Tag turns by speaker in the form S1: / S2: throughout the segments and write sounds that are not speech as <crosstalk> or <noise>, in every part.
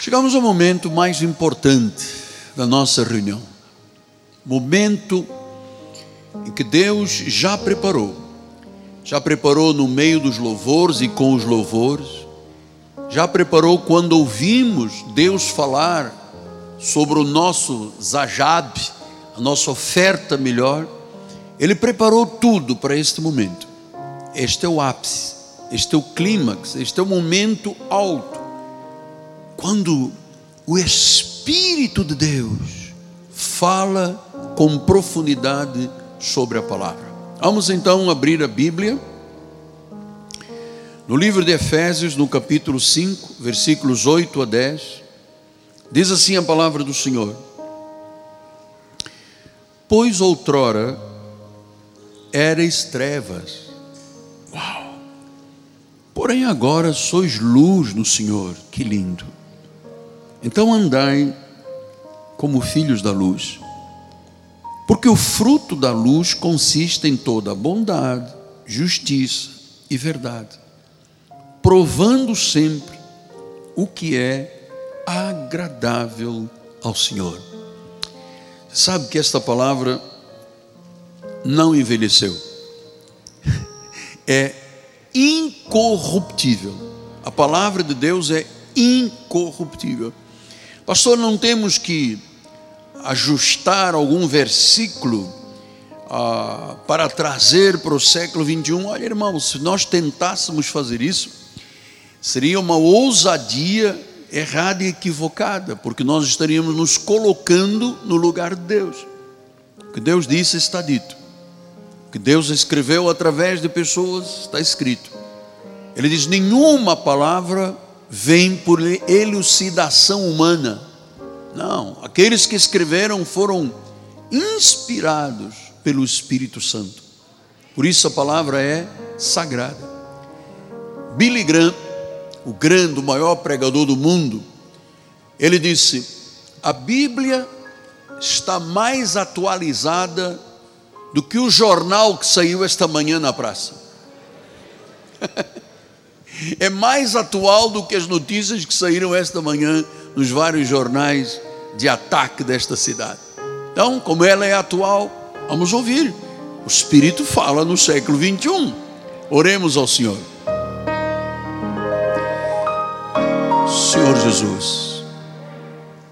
S1: Chegamos ao momento mais importante da nossa reunião. Momento em que Deus já preparou. Já preparou no meio dos louvores e com os louvores. Já preparou quando ouvimos Deus falar sobre o nosso zajab, a nossa oferta melhor. Ele preparou tudo para este momento. Este é o ápice, este é o clímax, este é o momento alto quando o Espírito de Deus fala com profundidade sobre a palavra. Vamos então abrir a Bíblia. No livro de Efésios, no capítulo 5, versículos 8 a 10, diz assim a palavra do Senhor: Pois outrora erais trevas, uau, porém agora sois luz no Senhor, que lindo. Então andai como filhos da luz, porque o fruto da luz consiste em toda bondade, justiça e verdade, provando sempre o que é agradável ao Senhor. Sabe que esta palavra não envelheceu, <laughs> é incorruptível. A palavra de Deus é incorruptível. Pastor, não temos que ajustar algum versículo ah, para trazer para o século 21? Olha, irmãos, se nós tentássemos fazer isso, seria uma ousadia errada e equivocada, porque nós estaríamos nos colocando no lugar de Deus. O que Deus disse está dito. O que Deus escreveu através de pessoas está escrito. Ele diz: nenhuma palavra vem por elucidação humana. Não, aqueles que escreveram foram inspirados pelo Espírito Santo. Por isso a palavra é sagrada. Billy Graham, o grande, o maior pregador do mundo, ele disse: a Bíblia está mais atualizada do que o jornal que saiu esta manhã na praça. <laughs> é mais atual do que as notícias que saíram esta manhã nos vários jornais de ataque desta cidade. Então, como ela é atual, vamos ouvir. O Espírito fala no século 21. Oremos ao Senhor. Senhor Jesus,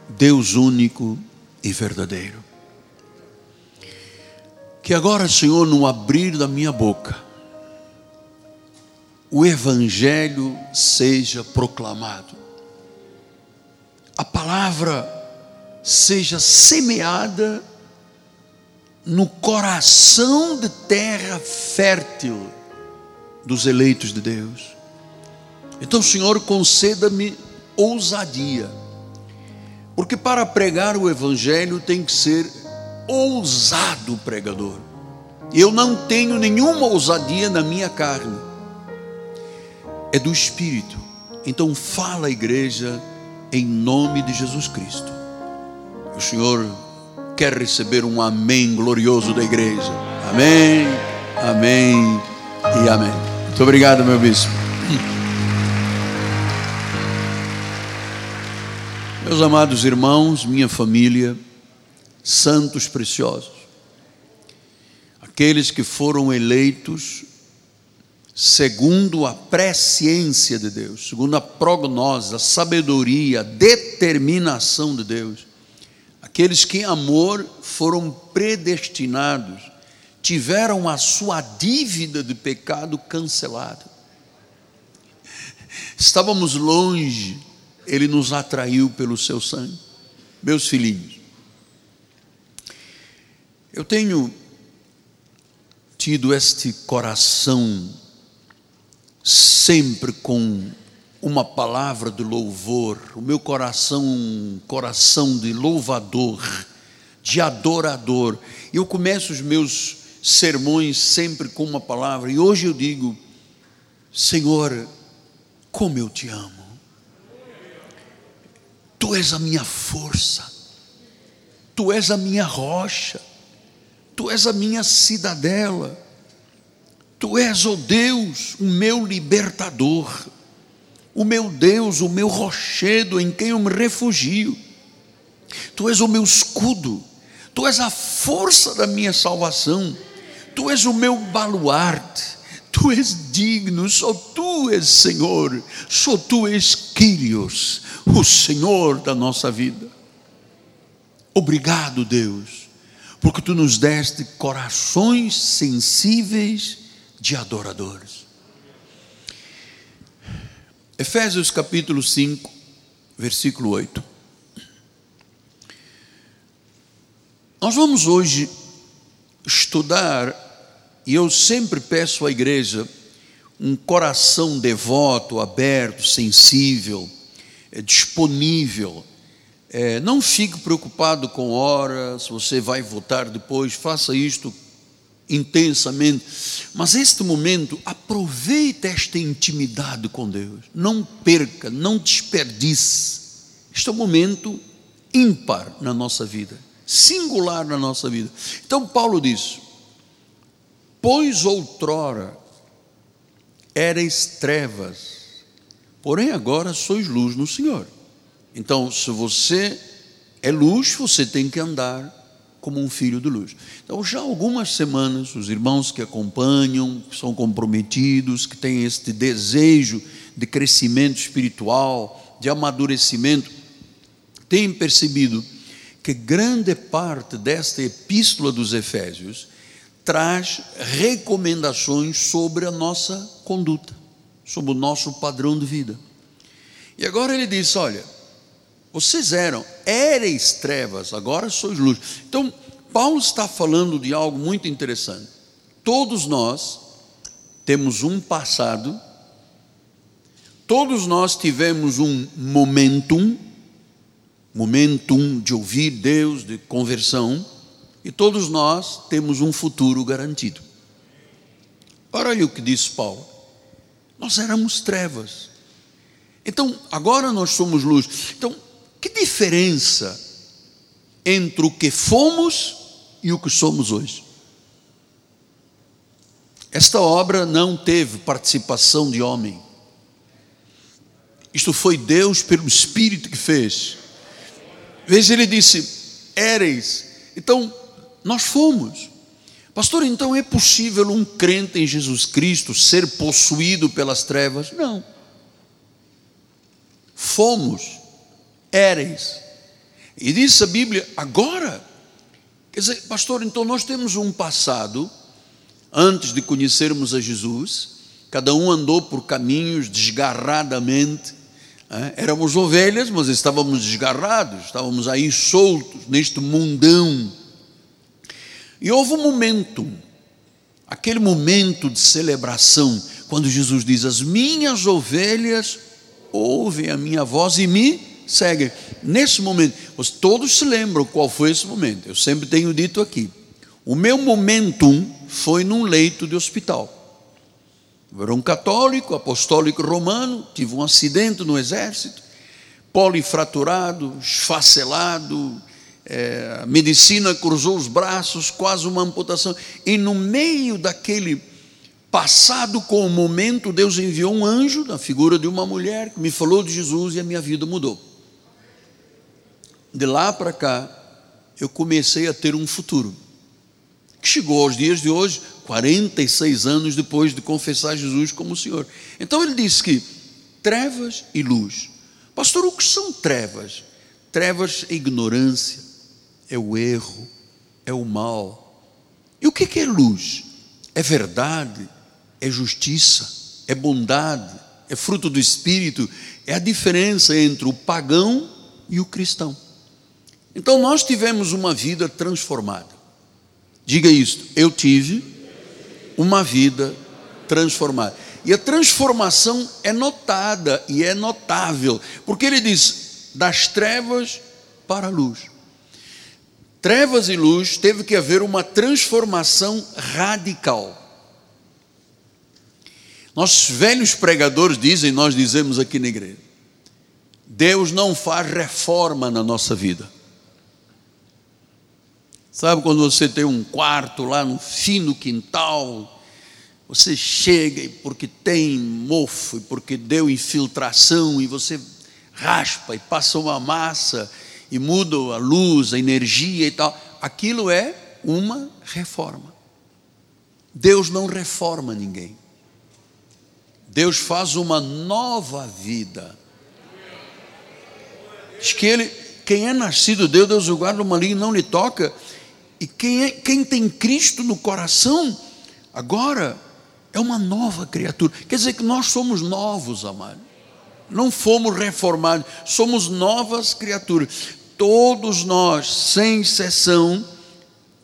S1: Deus único e verdadeiro. Que agora, Senhor, no abrir da minha boca, o Evangelho seja proclamado, a palavra seja semeada no coração de terra fértil dos eleitos de Deus. Então, Senhor, conceda-me ousadia, porque para pregar o Evangelho tem que ser ousado pregador. Eu não tenho nenhuma ousadia na minha carne é do Espírito. Então fala a igreja em nome de Jesus Cristo. O Senhor quer receber um amém glorioso da igreja. Amém, amém e amém. Muito obrigado, meu bispo. <clears throat> Meus amados irmãos, minha família, santos preciosos, aqueles que foram eleitos segundo a presciência de Deus, segundo a prognose, a sabedoria, a determinação de Deus. Aqueles que em amor foram predestinados, tiveram a sua dívida de pecado cancelada. Estávamos longe, Ele nos atraiu pelo seu sangue. Meus filhinhos, eu tenho tido este coração sempre com uma palavra de louvor, o meu coração, coração de louvador, de adorador. Eu começo os meus sermões sempre com uma palavra, e hoje eu digo: Senhor, como eu te amo, Tu és a minha força, Tu és a minha rocha, Tu és a minha cidadela. Tu és, ó oh Deus, o meu libertador, o meu Deus, o meu rochedo em quem eu me refugio. Tu és o meu escudo, tu és a força da minha salvação, tu és o meu baluarte, tu és digno, só tu és Senhor, só tu és Quírios, o Senhor da nossa vida. Obrigado, Deus, porque tu nos deste corações sensíveis de adoradores. Efésios capítulo 5, versículo 8. Nós vamos hoje estudar, e eu sempre peço à igreja um coração devoto, aberto, sensível, é, disponível. É, não fique preocupado com hora, se você vai votar depois, faça isto intensamente. Mas este momento, aproveite esta intimidade com Deus. Não perca, não desperdice. Este é um momento ímpar na nossa vida singular na nossa vida. Então, Paulo diz: Pois outrora erais trevas, porém agora sois luz no Senhor. Então, se você é luz, você tem que andar como um filho de luz. Então, já há algumas semanas, os irmãos que acompanham, que são comprometidos, que têm este desejo de crescimento espiritual, de amadurecimento, têm percebido que grande parte desta epístola dos Efésios traz recomendações sobre a nossa conduta, sobre o nosso padrão de vida. E agora ele diz: olha, vocês eram, éreis trevas, agora sois luz. Então, Paulo está falando de algo muito interessante. Todos nós temos um passado, todos nós tivemos um momentum, momentum de ouvir Deus, de conversão, e todos nós temos um futuro garantido. Olha o que diz Paulo. Nós éramos trevas. Então, agora nós somos luz. Então, que diferença entre o que fomos e o que somos hoje? Esta obra não teve participação de homem. Isto foi Deus pelo Espírito que fez. Veja, ele disse: Éreis. Então, nós fomos. Pastor, então é possível um crente em Jesus Cristo ser possuído pelas trevas? Não. Fomos, éreis. E diz a Bíblia, agora. Quer dizer, pastor, então nós temos um passado, antes de conhecermos a Jesus, cada um andou por caminhos desgarradamente? Éramos ovelhas, mas estávamos desgarrados, estávamos aí soltos neste mundão. E houve um momento, aquele momento de celebração, quando Jesus diz: As minhas ovelhas ouvem a minha voz e me seguem. Nesse momento, todos se lembram qual foi esse momento. Eu sempre tenho dito aqui: o meu momentum foi num leito de hospital. Eu era um católico, apostólico romano, tive um acidente no exército, polifraturado, esfacelado, é, a medicina cruzou os braços, quase uma amputação. E no meio daquele passado com o momento, Deus enviou um anjo, na figura de uma mulher, que me falou de Jesus e a minha vida mudou. De lá para cá, eu comecei a ter um futuro, que chegou aos dias de hoje, 46 anos depois de confessar Jesus como Senhor. Então ele disse que trevas e luz. Pastor, o que são trevas? Trevas é ignorância, é o erro, é o mal. E o que é luz? É verdade, é justiça, é bondade, é fruto do Espírito, é a diferença entre o pagão e o cristão. Então nós tivemos uma vida transformada. Diga isto, eu tive uma vida transformada. E a transformação é notada e é notável, porque ele diz: das trevas para a luz. Trevas e luz teve que haver uma transformação radical. Nossos velhos pregadores dizem, nós dizemos aqui na igreja: Deus não faz reforma na nossa vida. Sabe quando você tem um quarto lá no fim do quintal, Você chega e porque tem mofo, e porque deu infiltração, e você raspa e passa uma massa e muda a luz, a energia e tal. Aquilo é uma reforma. Deus não reforma ninguém. Deus faz uma nova vida. Diz que ele, quem é nascido de Deus, Deus o guarda, o maligno não lhe toca. E quem, é, quem tem Cristo no coração, agora é uma nova criatura. Quer dizer que nós somos novos, amado. Não fomos reformados, somos novas criaturas. Todos nós, sem exceção,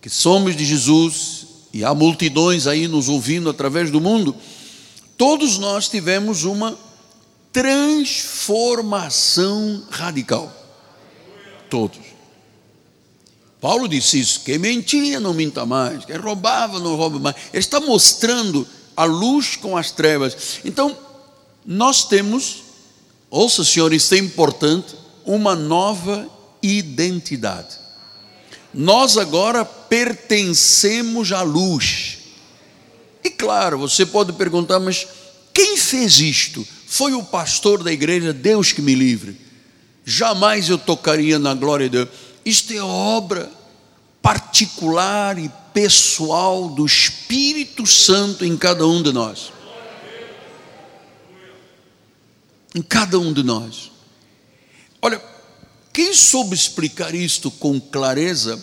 S1: que somos de Jesus, e há multidões aí nos ouvindo através do mundo, todos nós tivemos uma transformação radical. Todos. Paulo disse isso: quem mentia não minta mais, quem roubava não rouba mais. Ele está mostrando a luz com as trevas. Então, nós temos, ouça senhor, isso é importante, uma nova identidade. Nós agora pertencemos à luz. E claro, você pode perguntar, mas quem fez isto? Foi o pastor da igreja, Deus que me livre. Jamais eu tocaria na glória de Deus. Isto é obra particular e pessoal do Espírito Santo em cada um de nós. Em cada um de nós. Olha, quem soube explicar isto com clareza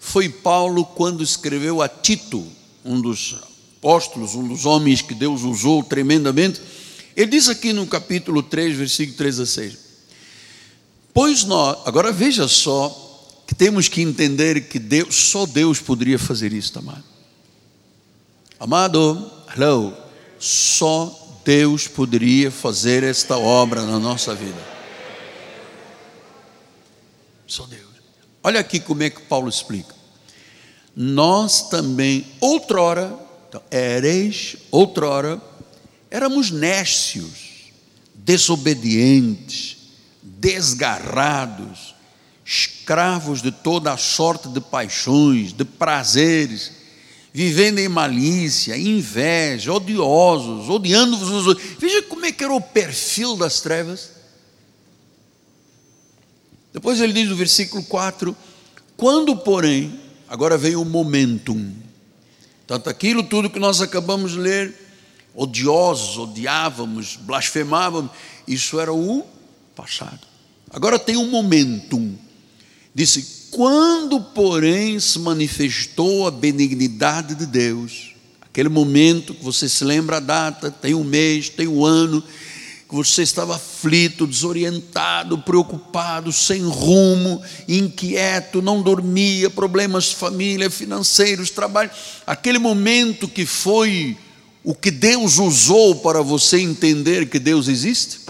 S1: foi Paulo quando escreveu a Tito, um dos apóstolos, um dos homens que Deus usou tremendamente. Ele diz aqui no capítulo 3, versículo 3 a 6. Pois nós, agora veja só que temos que entender que Deus, só Deus poderia fazer isso, amado. Amado, hello, só Deus poderia fazer esta obra na nossa vida. Só Deus. Olha aqui como é que Paulo explica. Nós também, outrora, então, ereis, outrora, éramos nécios, desobedientes, desgarrados, escravos de toda a sorte de paixões, de prazeres, vivendo em malícia, inveja, odiosos, odiando-vos. Veja como é que era o perfil das trevas. Depois ele diz no versículo 4: Quando, porém, agora veio o momentum, tanto aquilo tudo que nós acabamos de ler, odiosos, odiávamos, blasfemávamos, isso era o passado. Agora tem um momentum. Disse: Quando, porém, se manifestou a benignidade de Deus, aquele momento que você se lembra a data, tem um mês, tem um ano, que você estava aflito, desorientado, preocupado, sem rumo, inquieto, não dormia, problemas de família, financeiros, trabalho, aquele momento que foi o que Deus usou para você entender que Deus existe?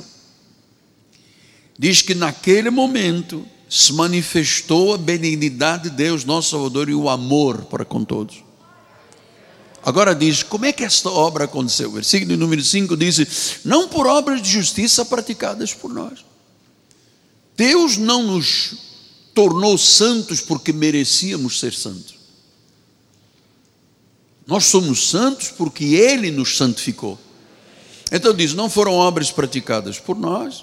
S1: Diz que naquele momento se manifestou a benignidade de Deus, nosso Salvador, e o amor para com todos. Agora diz, como é que esta obra aconteceu? Versículo número 5 diz: Não por obras de justiça praticadas por nós. Deus não nos tornou santos porque merecíamos ser santos. Nós somos santos porque Ele nos santificou. Então diz: não foram obras praticadas por nós,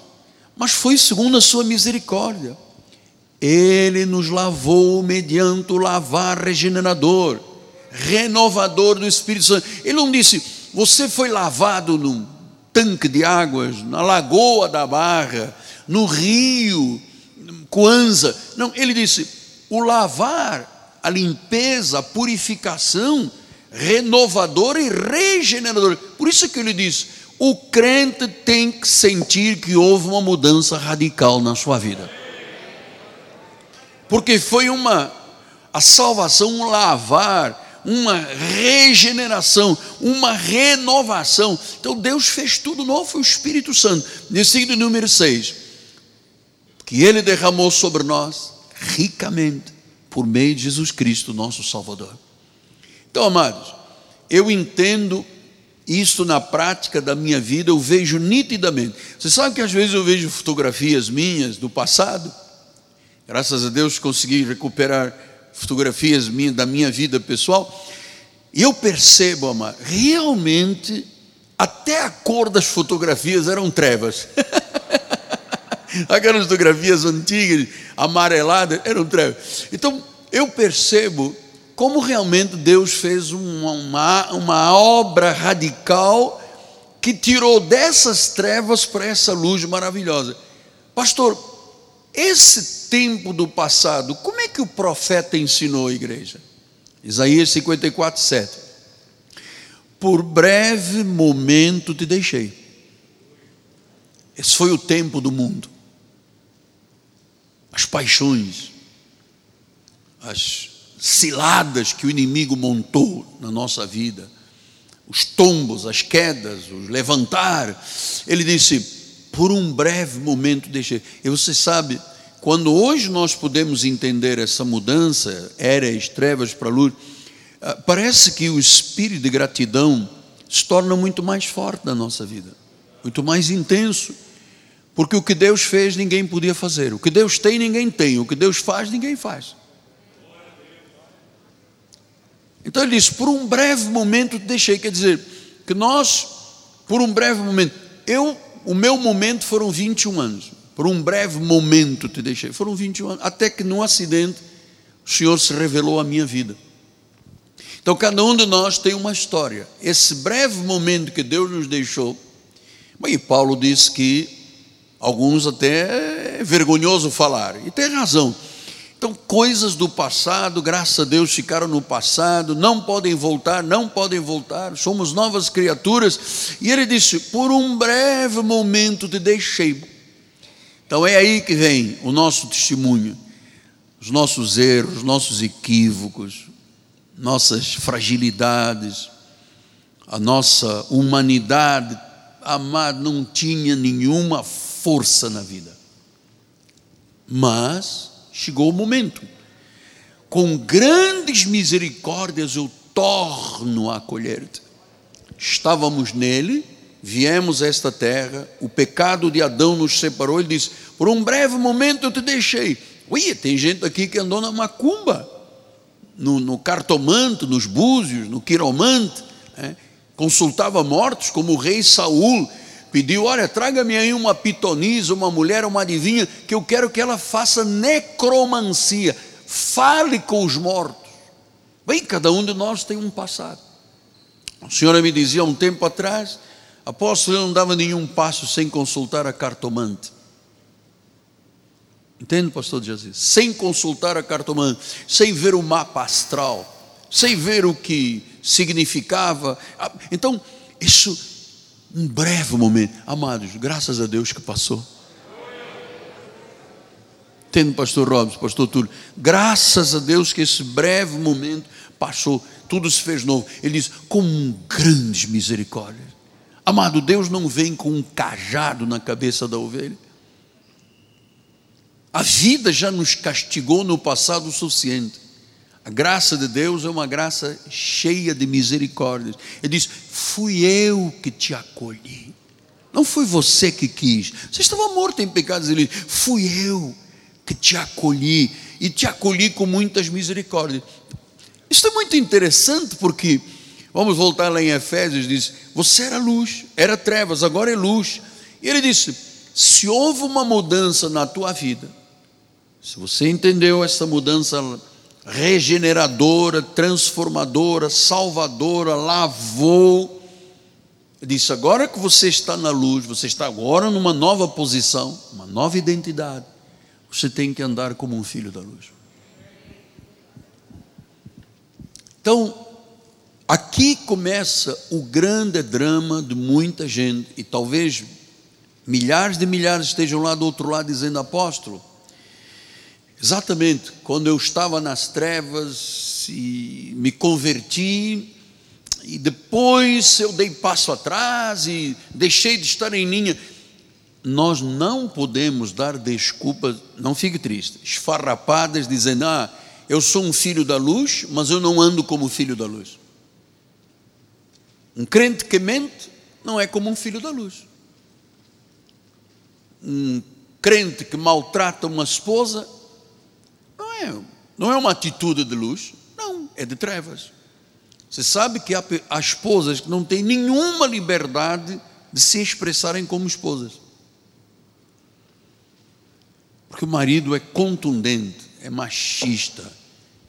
S1: mas foi segundo a Sua misericórdia ele nos lavou mediante o lavar regenerador, renovador do Espírito Santo. Ele não disse, você foi lavado num tanque de águas, na lagoa da Barra, no rio, Coanza. Não, ele disse, o lavar, a limpeza, a purificação, renovador e regenerador. Por isso que ele diz, o crente tem que sentir que houve uma mudança radical na sua vida porque foi uma a salvação, um lavar, uma regeneração, uma renovação. Então Deus fez tudo novo, foi o Espírito Santo. Versículo número 6. Que Ele derramou sobre nós ricamente, por meio de Jesus Cristo, nosso Salvador. Então, amados, eu entendo isso na prática da minha vida, eu vejo nitidamente. Você sabe que às vezes eu vejo fotografias minhas do passado, Graças a Deus consegui recuperar fotografias minha, da minha vida pessoal. E eu percebo, amado, realmente até a cor das fotografias eram trevas. <laughs> Aquelas fotografias antigas, amareladas, eram trevas. Então, eu percebo como realmente Deus fez uma, uma, uma obra radical que tirou dessas trevas para essa luz maravilhosa. Pastor, esse tempo do passado, como é que o profeta ensinou a igreja? Isaías 54, 7. Por breve momento te deixei. Esse foi o tempo do mundo. As paixões, as ciladas que o inimigo montou na nossa vida, os tombos, as quedas, os levantar. Ele disse: por um breve momento deixei. E você sabe, quando hoje nós podemos entender essa mudança, eras, trevas para luz, ah, parece que o espírito de gratidão se torna muito mais forte na nossa vida, muito mais intenso. Porque o que Deus fez, ninguém podia fazer. O que Deus tem, ninguém tem. O que Deus faz, ninguém faz. Então ele disse: por um breve momento deixei. Quer dizer, que nós, por um breve momento, eu, o meu momento foram 21 anos. Por um breve momento te deixei. Foram 21 anos. Até que num acidente, o Senhor se revelou à minha vida. Então cada um de nós tem uma história. Esse breve momento que Deus nos deixou. E Paulo disse que alguns até é vergonhoso falar. E tem razão. Então, coisas do passado, graças a Deus, ficaram no passado, não podem voltar, não podem voltar, somos novas criaturas. E ele disse: Por um breve momento te deixei. Então, é aí que vem o nosso testemunho, os nossos erros, os nossos equívocos, nossas fragilidades, a nossa humanidade, amado, não tinha nenhuma força na vida. Mas, chegou o momento. Com grandes misericórdias eu torno a acolher-te. Estávamos nele, viemos a esta terra, o pecado de Adão nos separou. Ele disse: Por um breve momento eu te deixei. Ui, tem gente aqui que andou na macumba, no, no cartomante, nos búzios, no quiromante, né? consultava mortos, como o rei Saul pediu: Olha, traga-me aí uma pitonisa, uma mulher, uma adivinha, que eu quero que ela faça necromancia, fale com os mortos. Bem, cada um de nós tem um passado. A senhora me dizia um tempo atrás, apóstolo, eu não dava nenhum passo sem consultar a cartomante. Entende, pastor Jesus? Sem consultar a cartomante, sem ver o mapa astral, sem ver o que significava. Ah, então, isso um breve momento. Amados, graças a Deus que passou. Tendo pastor Robson, pastor Túlio, graças a Deus que esse breve momento passou, tudo se fez novo. Ele diz, com grandes misericórdias. Amado, Deus não vem com um cajado na cabeça da ovelha. A vida já nos castigou no passado o suficiente. A graça de Deus é uma graça cheia de misericórdias. Ele diz: Fui eu que te acolhi. Não foi você que quis. Você estava morto em pecados. Ele diz: Fui eu que te acolhi. E te acolhi com muitas misericórdias. Isso é muito interessante porque, vamos voltar lá em Efésios: diz: Você era luz, era trevas, agora é luz. E ele disse: Se houve uma mudança na tua vida, se você entendeu essa mudança regeneradora, transformadora, salvadora, lavou. Disse: agora que você está na luz, você está agora numa nova posição, uma nova identidade, você tem que andar como um filho da luz. Então, aqui começa o grande drama de muita gente, e talvez milhares de milhares estejam lá do outro lado dizendo: apóstolo, Exatamente, quando eu estava nas trevas e me converti, e depois eu dei passo atrás e deixei de estar em linha. Nós não podemos dar desculpas, não fique triste, esfarrapadas, dizendo: Ah, eu sou um filho da luz, mas eu não ando como filho da luz. Um crente que mente não é como um filho da luz. Um crente que maltrata uma esposa não é uma atitude de luz, não, é de trevas. Você sabe que há, há esposas que não têm nenhuma liberdade de se expressarem como esposas. Porque o marido é contundente, é machista,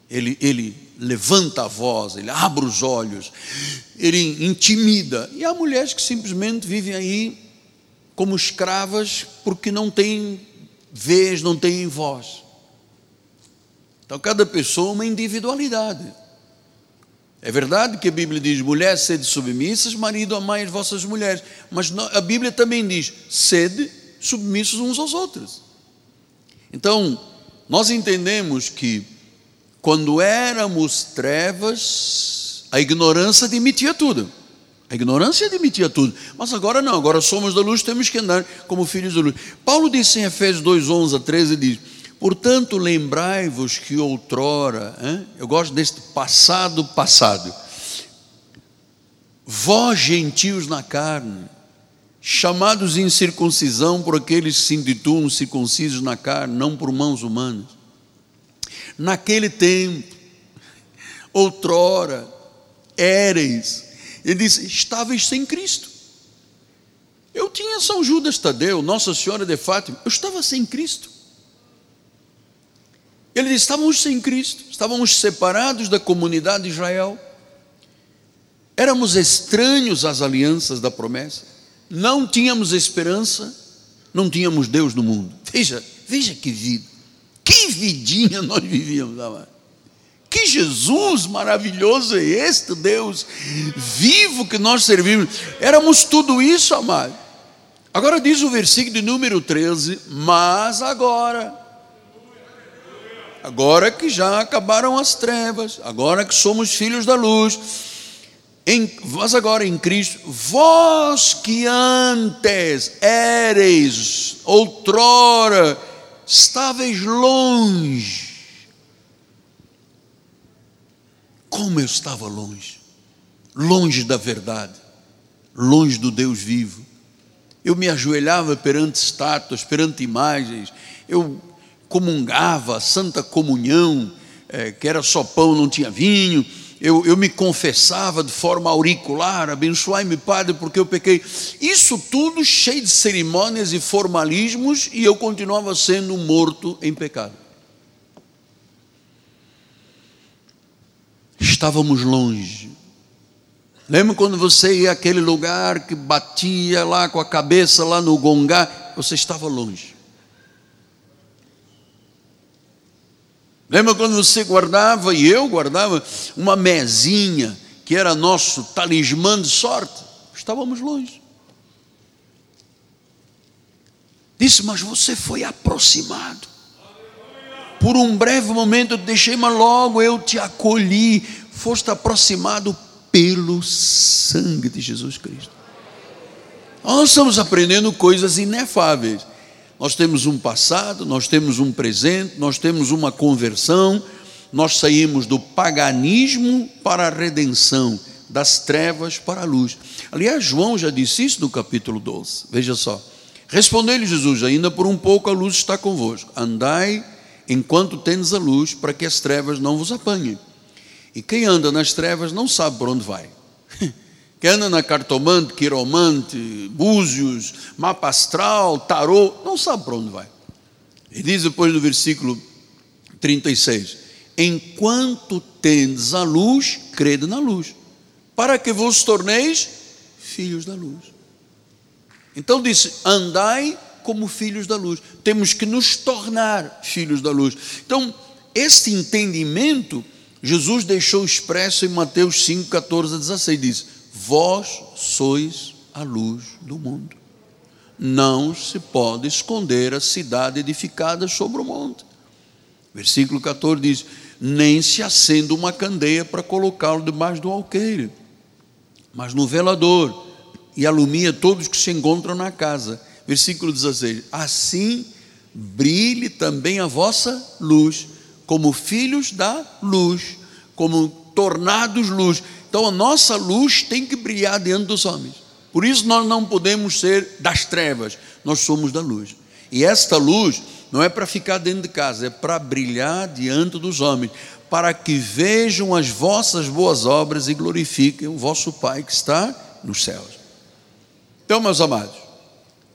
S1: ele, ele levanta a voz, ele abre os olhos, ele intimida. E há mulheres que simplesmente vivem aí como escravas porque não têm vez, não têm voz. Então, cada pessoa uma individualidade. É verdade que a Bíblia diz: mulher, sede submissas, marido, amai as vossas mulheres. Mas a Bíblia também diz: sede submissos uns aos outros. Então, nós entendemos que quando éramos trevas, a ignorância admitia tudo. A ignorância admitia tudo. Mas agora não, agora somos da luz, temos que andar como filhos da luz. Paulo disse em Efésios 2, 11 a 13, diz, portanto lembrai-vos que outrora, hein? eu gosto deste passado passado, vós gentios na carne, chamados em circuncisão por aqueles que se intitulam circuncisos na carne, não por mãos humanas. Naquele tempo, outrora, éreis, ele diz: estáveis sem Cristo. Eu tinha São Judas Tadeu, Nossa Senhora de Fátima, eu estava sem Cristo. Ele diz: estávamos sem Cristo, estávamos separados da comunidade de Israel, éramos estranhos às alianças da promessa, não tínhamos esperança, não tínhamos Deus no mundo. Veja, veja que vida, que vidinha nós vivíamos, amado. Que Jesus maravilhoso é este Deus vivo que nós servimos. Éramos tudo isso, amado. Agora diz o versículo de número 13: Mas agora, agora que já acabaram as trevas, agora que somos filhos da luz, em, mas agora em Cristo, vós que antes éreis, outrora, estáveis longe, Como eu estava longe, longe da verdade, longe do Deus vivo. Eu me ajoelhava perante estátuas, perante imagens, eu comungava santa comunhão, é, que era só pão, não tinha vinho, eu, eu me confessava de forma auricular, abençoai-me, Padre, porque eu pequei. Isso tudo cheio de cerimônias e formalismos, e eu continuava sendo morto em pecado. estávamos longe. Lembra quando você ia àquele lugar que batia lá com a cabeça lá no gongá? Você estava longe. Lembra quando você guardava, e eu guardava, uma mesinha que era nosso talismã de sorte? Estávamos longe. Disse, mas você foi aproximado. Por um breve momento eu deixei, mas logo eu te acolhi. Foste aproximado pelo sangue de Jesus Cristo. Nós estamos aprendendo coisas inefáveis. Nós temos um passado, nós temos um presente, nós temos uma conversão, nós saímos do paganismo para a redenção, das trevas para a luz. Aliás, João já disse isso no capítulo 12. Veja só. Respondeu-lhe Jesus: Ainda por um pouco a luz está convosco. Andai enquanto tendes a luz, para que as trevas não vos apanhem. E quem anda nas trevas não sabe por onde vai. Quem anda na cartomante, quiromante, búzios, mapa astral, tarô, não sabe por onde vai. E diz depois no versículo 36: Enquanto tendes a luz, crede na luz, para que vos torneis filhos da luz. Então disse: Andai como filhos da luz, temos que nos tornar filhos da luz. Então, este entendimento, Jesus deixou expresso em Mateus 5, 14 a 16: diz: Vós sois a luz do mundo. Não se pode esconder a cidade edificada sobre o monte. Versículo 14 diz: Nem se acenda uma candeia para colocá-lo debaixo do alqueire, mas no velador, e alumia todos que se encontram na casa versículo 16: Assim brilhe também a vossa luz, como filhos da luz, como tornados luz. Então a nossa luz tem que brilhar diante dos homens. Por isso nós não podemos ser das trevas, nós somos da luz. E esta luz não é para ficar dentro de casa, é para brilhar diante dos homens, para que vejam as vossas boas obras e glorifiquem o vosso Pai que está nos céus. Então, meus amados,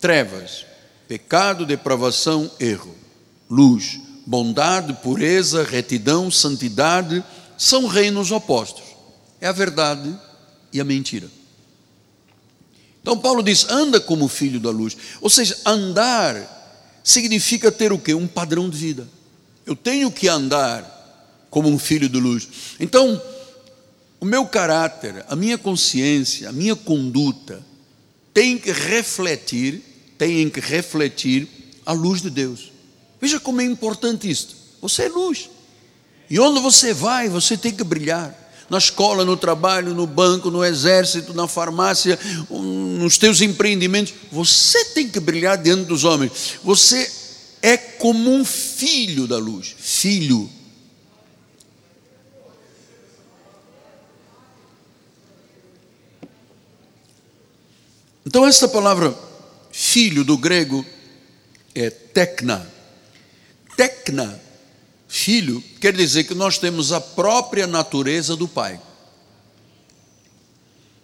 S1: trevas, pecado, depravação, erro, luz, bondade, pureza, retidão, santidade, são reinos opostos. É a verdade e a mentira. Então Paulo diz: anda como filho da luz. Ou seja, andar significa ter o quê? Um padrão de vida. Eu tenho que andar como um filho de luz. Então, o meu caráter, a minha consciência, a minha conduta tem que refletir, tem que refletir a luz de Deus. Veja como é importante isto. Você é luz. E onde você vai, você tem que brilhar. Na escola, no trabalho, no banco, no exército, na farmácia, nos teus empreendimentos, você tem que brilhar diante dos homens. Você é como um filho da luz. Filho. Então, essa palavra filho do grego é tecna. Tecna, filho, quer dizer que nós temos a própria natureza do Pai.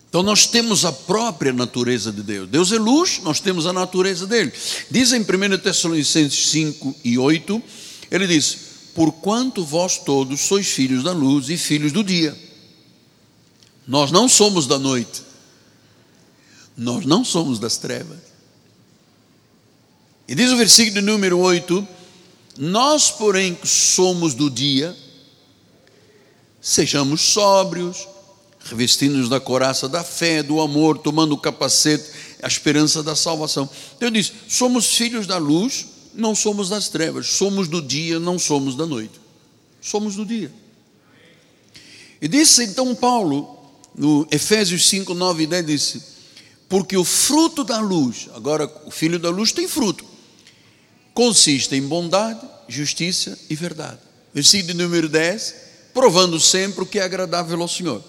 S1: Então nós temos a própria natureza de Deus. Deus é luz, nós temos a natureza dele. Diz em 1 Tessalonicenses 5 e 8, ele diz: Porquanto vós todos sois filhos da luz e filhos do dia. Nós não somos da noite, nós não somos das trevas. E diz o versículo número 8: Nós, porém, que somos do dia, sejamos sóbrios, revestindo-nos da coraça da fé, do amor, tomando o capacete, a esperança da salvação. Então ele diz: somos filhos da luz, não somos das trevas, somos do dia, não somos da noite. Somos do dia. E disse então Paulo, no Efésios 5, 9 e 10, disse: porque o fruto da luz, agora o filho da luz tem fruto, consiste em bondade, justiça e verdade. Versículo número 10, provando sempre o que é agradável ao Senhor.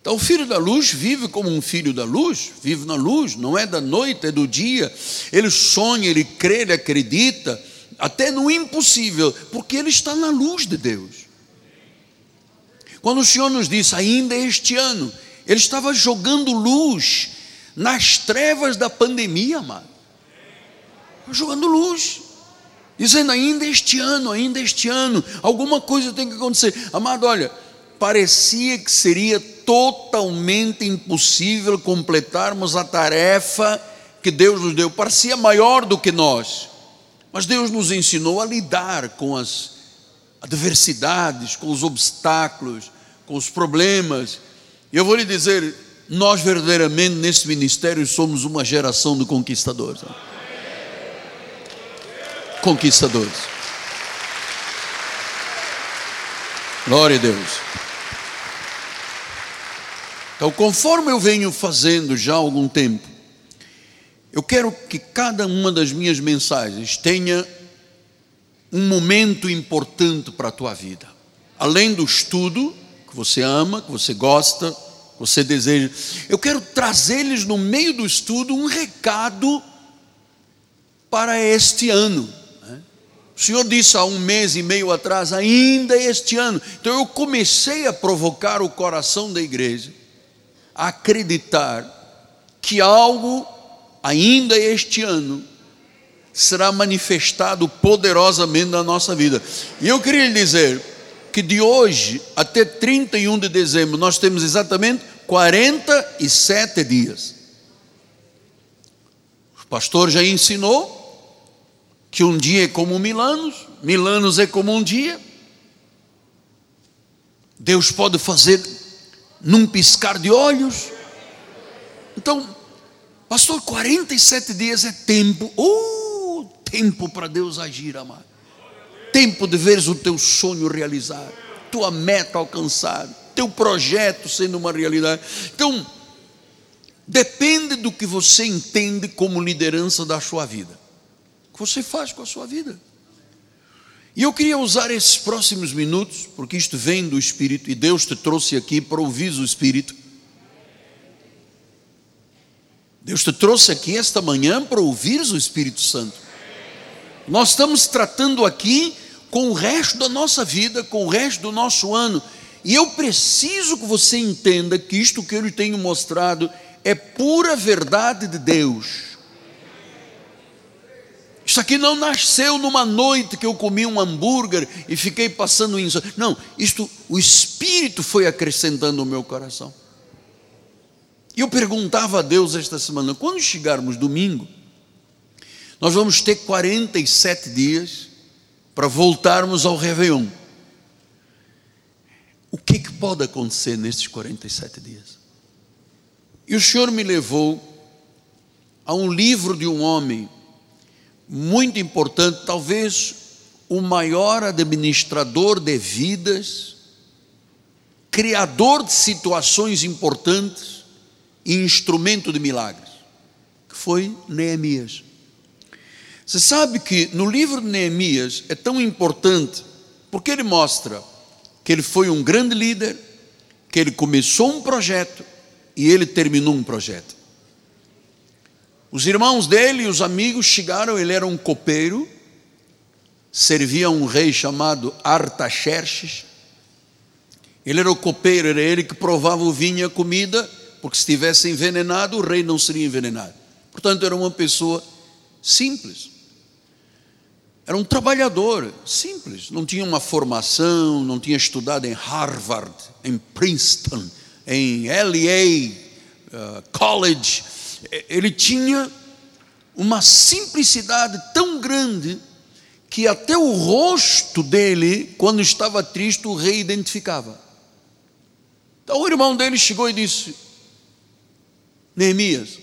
S1: Então, o filho da luz vive como um filho da luz, vive na luz, não é da noite, é do dia. Ele sonha, ele crê, ele acredita, até no impossível, porque ele está na luz de Deus. Quando o Senhor nos disse, ainda este ano, ele estava jogando luz nas trevas da pandemia, amado. Jogando luz. Dizendo ainda este ano, ainda este ano, alguma coisa tem que acontecer. Amado, olha, parecia que seria totalmente impossível completarmos a tarefa que Deus nos deu. Parecia maior do que nós. Mas Deus nos ensinou a lidar com as adversidades, com os obstáculos, com os problemas. E eu vou lhe dizer, nós verdadeiramente nesse ministério somos uma geração de conquistadores. Conquistadores. Glória a Deus. Então, conforme eu venho fazendo já há algum tempo, eu quero que cada uma das minhas mensagens tenha um momento importante para a tua vida. Além do estudo, que você ama, que você gosta, você deseja. Eu quero trazer-lhes no meio do estudo um recado para este ano. O Senhor disse há um mês e meio atrás, ainda este ano. Então eu comecei a provocar o coração da igreja a acreditar que algo, ainda este ano, será manifestado poderosamente na nossa vida. E eu queria lhe dizer que de hoje até 31 de dezembro nós temos exatamente 47 dias. O pastor já ensinou que um dia é como mil anos, mil anos é como um dia. Deus pode fazer num piscar de olhos. Então, pastor, 47 dias é tempo, oh, tempo para Deus agir, amado. Tempo de veres o teu sonho realizado, tua meta alcançada teu projeto sendo uma realidade. Então, depende do que você entende como liderança da sua vida. Você faz com a sua vida? E eu queria usar esses próximos minutos, porque isto vem do Espírito e Deus te trouxe aqui para ouvir o Espírito. Deus te trouxe aqui esta manhã para ouvir o Espírito Santo. Nós estamos tratando aqui com o resto da nossa vida, com o resto do nosso ano. E eu preciso que você entenda que isto que eu lhe tenho mostrado é pura verdade de Deus. Isso aqui não nasceu numa noite que eu comi um hambúrguer e fiquei passando isso. Não, isto o Espírito foi acrescentando no meu coração. E eu perguntava a Deus esta semana: quando chegarmos domingo, nós vamos ter 47 dias para voltarmos ao Réveillon. O que, que pode acontecer nesses 47 dias? E o Senhor me levou a um livro de um homem muito importante, talvez o maior administrador de vidas, criador de situações importantes e instrumento de milagres, que foi Neemias. Você sabe que no livro de Neemias é tão importante porque ele mostra que ele foi um grande líder, que ele começou um projeto e ele terminou um projeto. Os irmãos dele e os amigos chegaram, ele era um copeiro, servia um rei chamado Artaxerxes. Ele era o copeiro, era ele que provava o vinho e a comida, porque se estivesse envenenado, o rei não seria envenenado. Portanto, era uma pessoa simples. Era um trabalhador simples, não tinha uma formação, não tinha estudado em Harvard, em Princeton, em LA uh, College. Ele tinha uma simplicidade tão grande que até o rosto dele, quando estava triste, o rei identificava. Então o irmão dele chegou e disse: Neemias,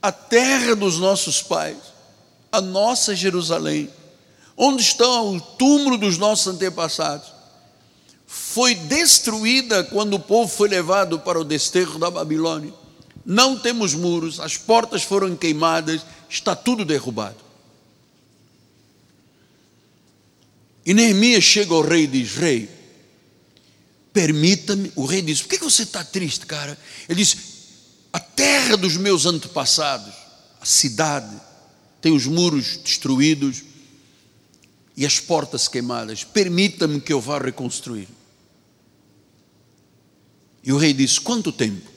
S1: a terra dos nossos pais a nossa Jerusalém, onde está o túmulo dos nossos antepassados, foi destruída quando o povo foi levado para o desterro da Babilônia. Não temos muros, as portas foram queimadas, está tudo derrubado. E Neemias chega ao rei e diz: Rei, permita-me. O rei diz: Por que você está triste, cara? Ele diz: A terra dos meus antepassados, a cidade, tem os muros destruídos e as portas queimadas. Permita-me que eu vá reconstruir. E o rei disse: Quanto tempo?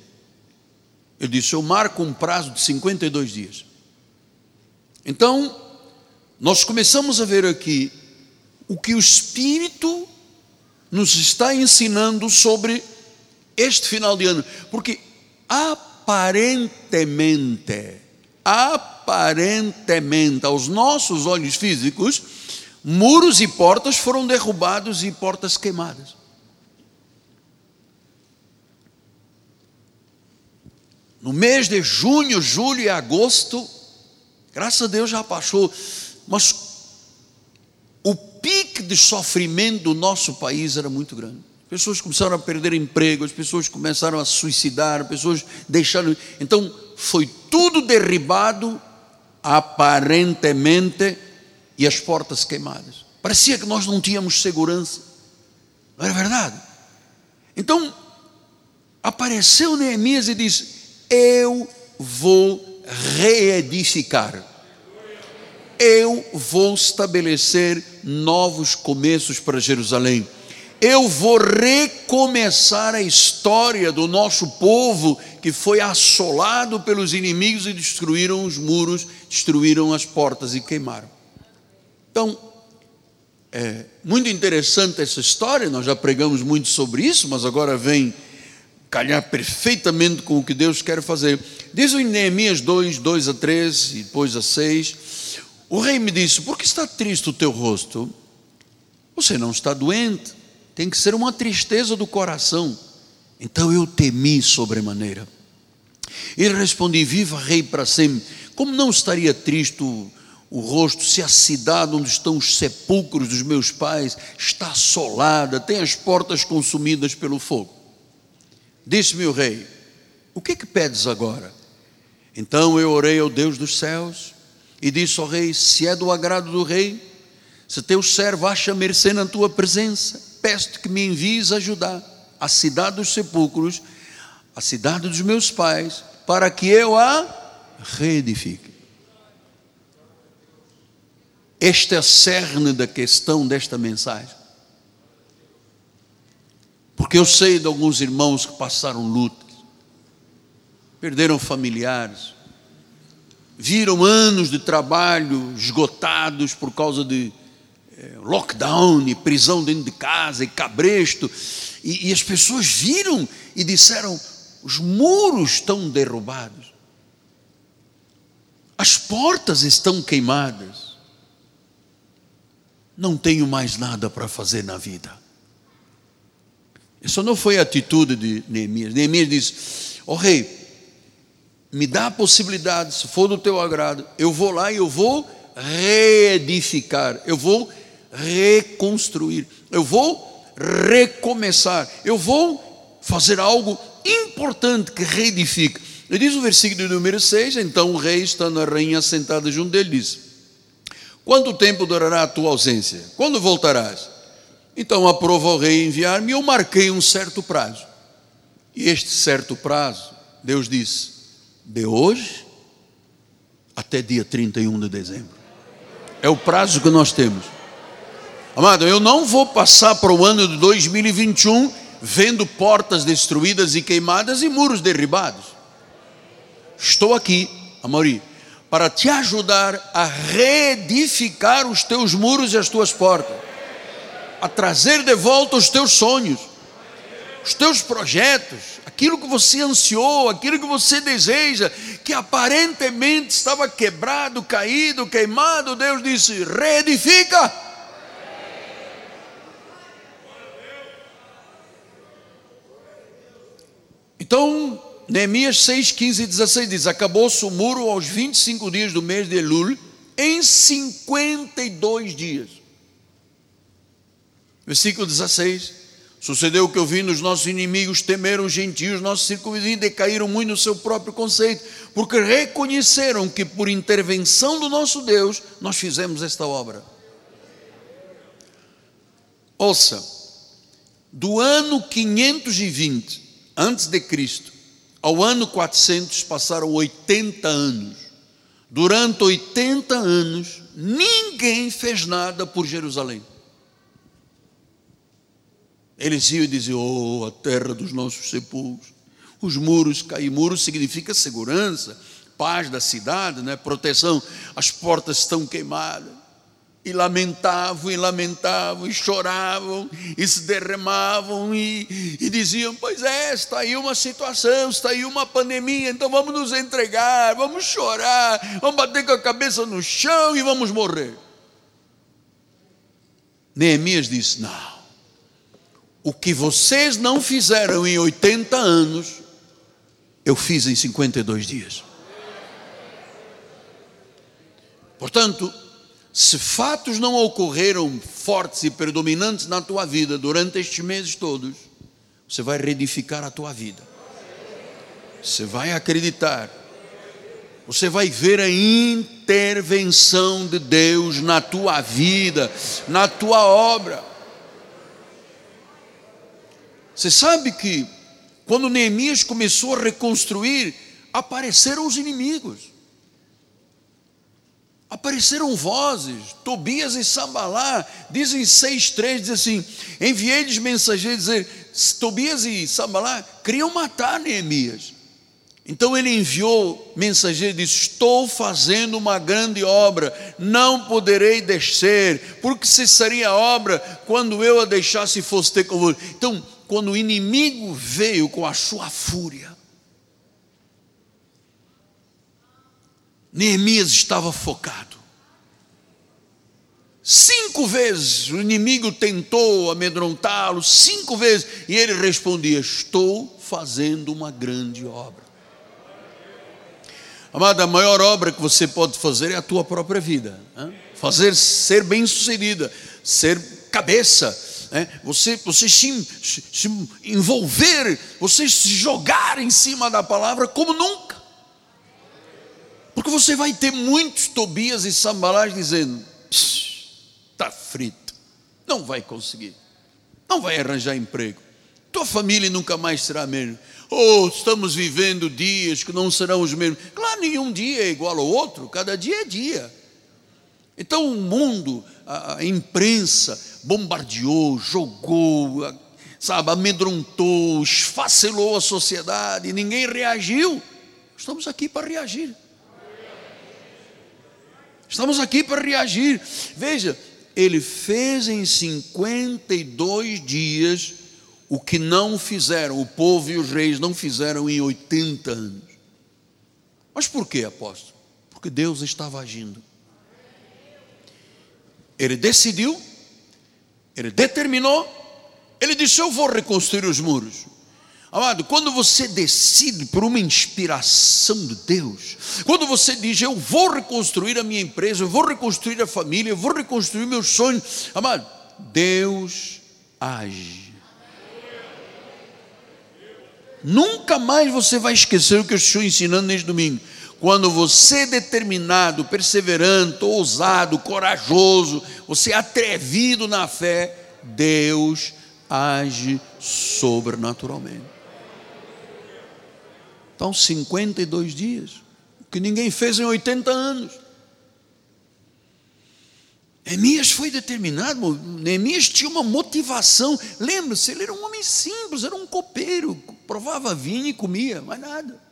S1: Ele disse: Eu marco um prazo de 52 dias. Então, nós começamos a ver aqui o que o Espírito nos está ensinando sobre este final de ano, porque aparentemente, aparentemente, aos nossos olhos físicos, muros e portas foram derrubados e portas queimadas. No mês de junho, julho e agosto, graças a Deus já passou, mas o pique de sofrimento do nosso país era muito grande. Pessoas começaram a perder emprego, as pessoas começaram a suicidar, pessoas deixaram. Então, foi tudo derribado aparentemente, e as portas queimadas. Parecia que nós não tínhamos segurança. Não era verdade? Então, apareceu Neemias e disse: Eu vou reedificar. Eu vou estabelecer novos começos para Jerusalém eu vou recomeçar a história do nosso povo que foi assolado pelos inimigos e destruíram os muros, destruíram as portas e queimaram. Então, é muito interessante essa história, nós já pregamos muito sobre isso, mas agora vem calhar perfeitamente com o que Deus quer fazer. Diz o Neemias 2, 2 a 3 e depois a 6. O rei me disse: Por que está triste o teu rosto? Você não está doente tem que ser uma tristeza do coração. Então eu temi sobremaneira. Ele respondi: Viva Rei para sempre. Como não estaria triste o, o rosto se a cidade onde estão os sepulcros dos meus pais está assolada, tem as portas consumidas pelo fogo? Disse-me o rei: O que é que pedes agora? Então eu orei ao Deus dos céus e disse ao rei: Se é do agrado do rei, se teu servo acha mercê na tua presença, peço que me envies ajudar a cidade dos sepulcros, a cidade dos meus pais, para que eu a reedifique. Este é a cerne da questão desta mensagem. Porque eu sei de alguns irmãos que passaram lutas, perderam familiares, viram anos de trabalho esgotados por causa de é, lockdown e prisão dentro de casa e cabresto, e, e as pessoas viram e disseram: os muros estão derrubados, as portas estão queimadas, não tenho mais nada para fazer na vida. Isso não foi a atitude de Neemias. Neemias disse: Ó oh, rei, me dá a possibilidade, se for do teu agrado, eu vou lá e eu vou reedificar, eu vou reconstruir, eu vou recomeçar, eu vou fazer algo importante que reedifica. Ele diz o versículo número 6: Então o rei, estando a rainha sentada junto dele, disse: Quanto tempo durará a tua ausência? Quando voltarás? Então aprova o rei enviar-me, e eu marquei um certo prazo. E este certo prazo, Deus disse: de hoje até dia 31 de dezembro. É o prazo que nós temos. Amado, eu não vou passar para o ano de 2021 vendo portas destruídas e queimadas e muros derribados. Estou aqui, Amori, para te ajudar a reedificar os teus muros e as tuas portas, a trazer de volta os teus sonhos, os teus projetos, aquilo que você ansiou, aquilo que você deseja, que aparentemente estava quebrado, caído, queimado, Deus disse: reedifica. Então, Neemias 6, 15 e 16 diz: Acabou-se o muro aos 25 dias do mês de Elul, em 52 dias. Versículo 16: Sucedeu que eu vi nos nossos inimigos temeram os gentios, nossos circunvizinhos decaíram muito no seu próprio conceito, porque reconheceram que por intervenção do nosso Deus nós fizemos esta obra. Ouça, do ano 520 antes de Cristo, ao ano 400 passaram 80 anos. Durante 80 anos, ninguém fez nada por Jerusalém. Eles iam e diziam: Oh, a terra dos nossos sepulcros. Os muros caem. Muros significa segurança, paz da cidade, né? proteção. As portas estão queimadas e lamentavam, e lamentavam, e choravam, e se derramavam, e, e, diziam: Pois é, está aí uma situação, está aí uma pandemia, então vamos nos entregar, vamos chorar, vamos bater com a cabeça no chão e vamos morrer. Neemias disse: Não, o que vocês não fizeram em 80 anos, eu fiz em 52 dias. Portanto, se fatos não ocorreram fortes e predominantes na tua vida durante estes meses todos, você vai reedificar a tua vida. Você vai acreditar. Você vai ver a intervenção de Deus na tua vida, na tua obra. Você sabe que quando Neemias começou a reconstruir, apareceram os inimigos. Apareceram vozes, Tobias e Sambalá, dizem 6,3, diz assim: enviei-lhes mensageiros dizer, Tobias e Sambalá queriam matar Neemias. Então ele enviou mensageiro e disse: Estou fazendo uma grande obra, não poderei descer, porque cessaria a obra quando eu a deixasse e fosse ter convosco. Então, quando o inimigo veio com a sua fúria, Neemias estava focado. Cinco vezes o inimigo tentou amedrontá-lo, cinco vezes, e ele respondia: Estou fazendo uma grande obra. Amada, a maior obra que você pode fazer é a tua própria vida. Hein? Fazer ser bem-sucedida, ser cabeça, né? você, você se, se envolver, você se jogar em cima da palavra como nunca. Porque você vai ter muitos Tobias e Sambalás dizendo: está frito, não vai conseguir, não vai arranjar emprego, tua família nunca mais será a mesma. Oh, estamos vivendo dias que não serão os mesmos. Claro, nenhum dia é igual ao outro, cada dia é dia. Então o mundo, a imprensa, bombardeou, jogou, sabe, amedrontou, esfacelou a sociedade, ninguém reagiu. Estamos aqui para reagir. Estamos aqui para reagir. Veja, ele fez em 52 dias o que não fizeram, o povo e os reis não fizeram em 80 anos. Mas por que, apóstolo? Porque Deus estava agindo. Ele decidiu, ele determinou, ele disse: Eu vou reconstruir os muros. Amado, quando você decide por uma inspiração de Deus, quando você diz, eu vou reconstruir a minha empresa, eu vou reconstruir a família, eu vou reconstruir meus sonhos, amado, Deus age. Nunca mais você vai esquecer o que eu estou ensinando neste domingo. Quando você é determinado, perseverante, ousado, corajoso, você é atrevido na fé, Deus age sobrenaturalmente. Então, 52 dias, que ninguém fez em 80 anos. Neemias foi determinado, Neemias tinha uma motivação. Lembra-se, ele era um homem simples, era um copeiro, provava vinho e comia, mais nada.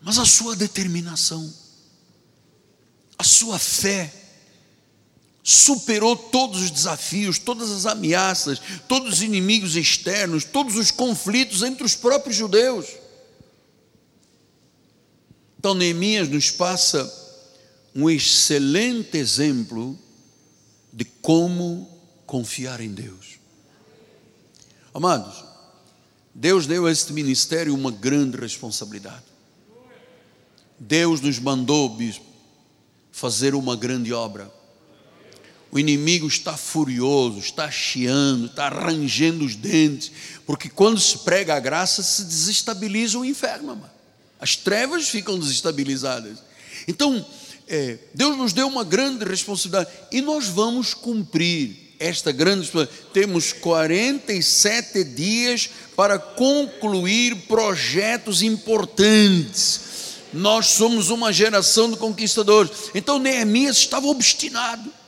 S1: Mas a sua determinação, a sua fé, superou todos os desafios, todas as ameaças, todos os inimigos externos, todos os conflitos entre os próprios judeus. Então, Neemias nos passa um excelente exemplo de como confiar em Deus. Amados, Deus deu a este ministério uma grande responsabilidade. Deus nos mandou, bispo, fazer uma grande obra o inimigo está furioso, está chiando, está arranjando os dentes, porque quando se prega a graça, se desestabiliza o inferno, mano. as trevas ficam desestabilizadas. Então, é, Deus nos deu uma grande responsabilidade e nós vamos cumprir esta grande responsabilidade. Temos 47 dias para concluir projetos importantes. Nós somos uma geração de conquistadores. Então, Neemias estava obstinado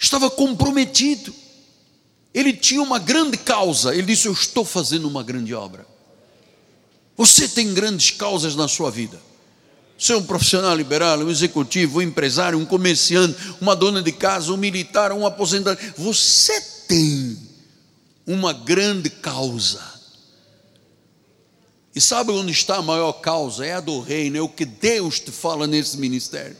S1: estava comprometido. Ele tinha uma grande causa. Ele disse: Eu estou fazendo uma grande obra. Você tem grandes causas na sua vida. Você é um profissional liberal, um executivo, um empresário, um comerciante, uma dona de casa, um militar, um aposentado. Você tem uma grande causa. E sabe onde está a maior causa? É a do reino, é o que Deus te fala nesse ministério.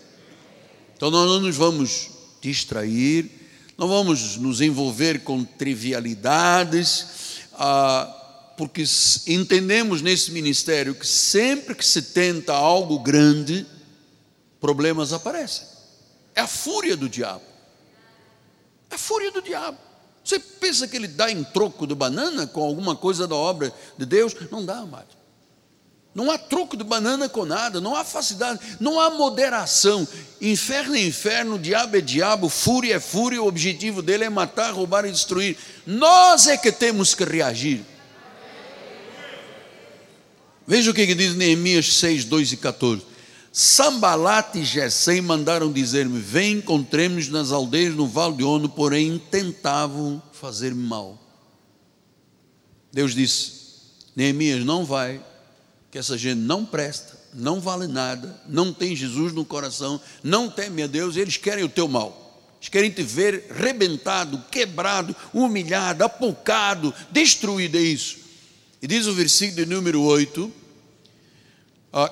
S1: Então nós não nos vamos distrair, não vamos nos envolver com trivialidades, ah, porque entendemos nesse ministério que sempre que se tenta algo grande, problemas aparecem. É a fúria do diabo. É a fúria do diabo. Você pensa que ele dá em troco de banana com alguma coisa da obra de Deus? Não dá, amado. Não há troco de banana com nada, não há facilidade, não há moderação. Inferno é inferno, diabo é diabo, fúria é fúria, o objetivo dele é matar, roubar e destruir. Nós é que temos que reagir. Veja o que diz Neemias 6, 2 e 14. Sambalat e Gesem mandaram dizer-me: Vem, encontremos nas aldeias no vale de Ono, porém tentavam fazer-me mal. Deus disse: Neemias, não vai, que essa gente não presta, não vale nada, não tem Jesus no coração, não teme a Deus, eles querem o teu mal. Eles querem te ver rebentado, quebrado, humilhado, apocado, destruído, é isso. E diz o versículo número 8,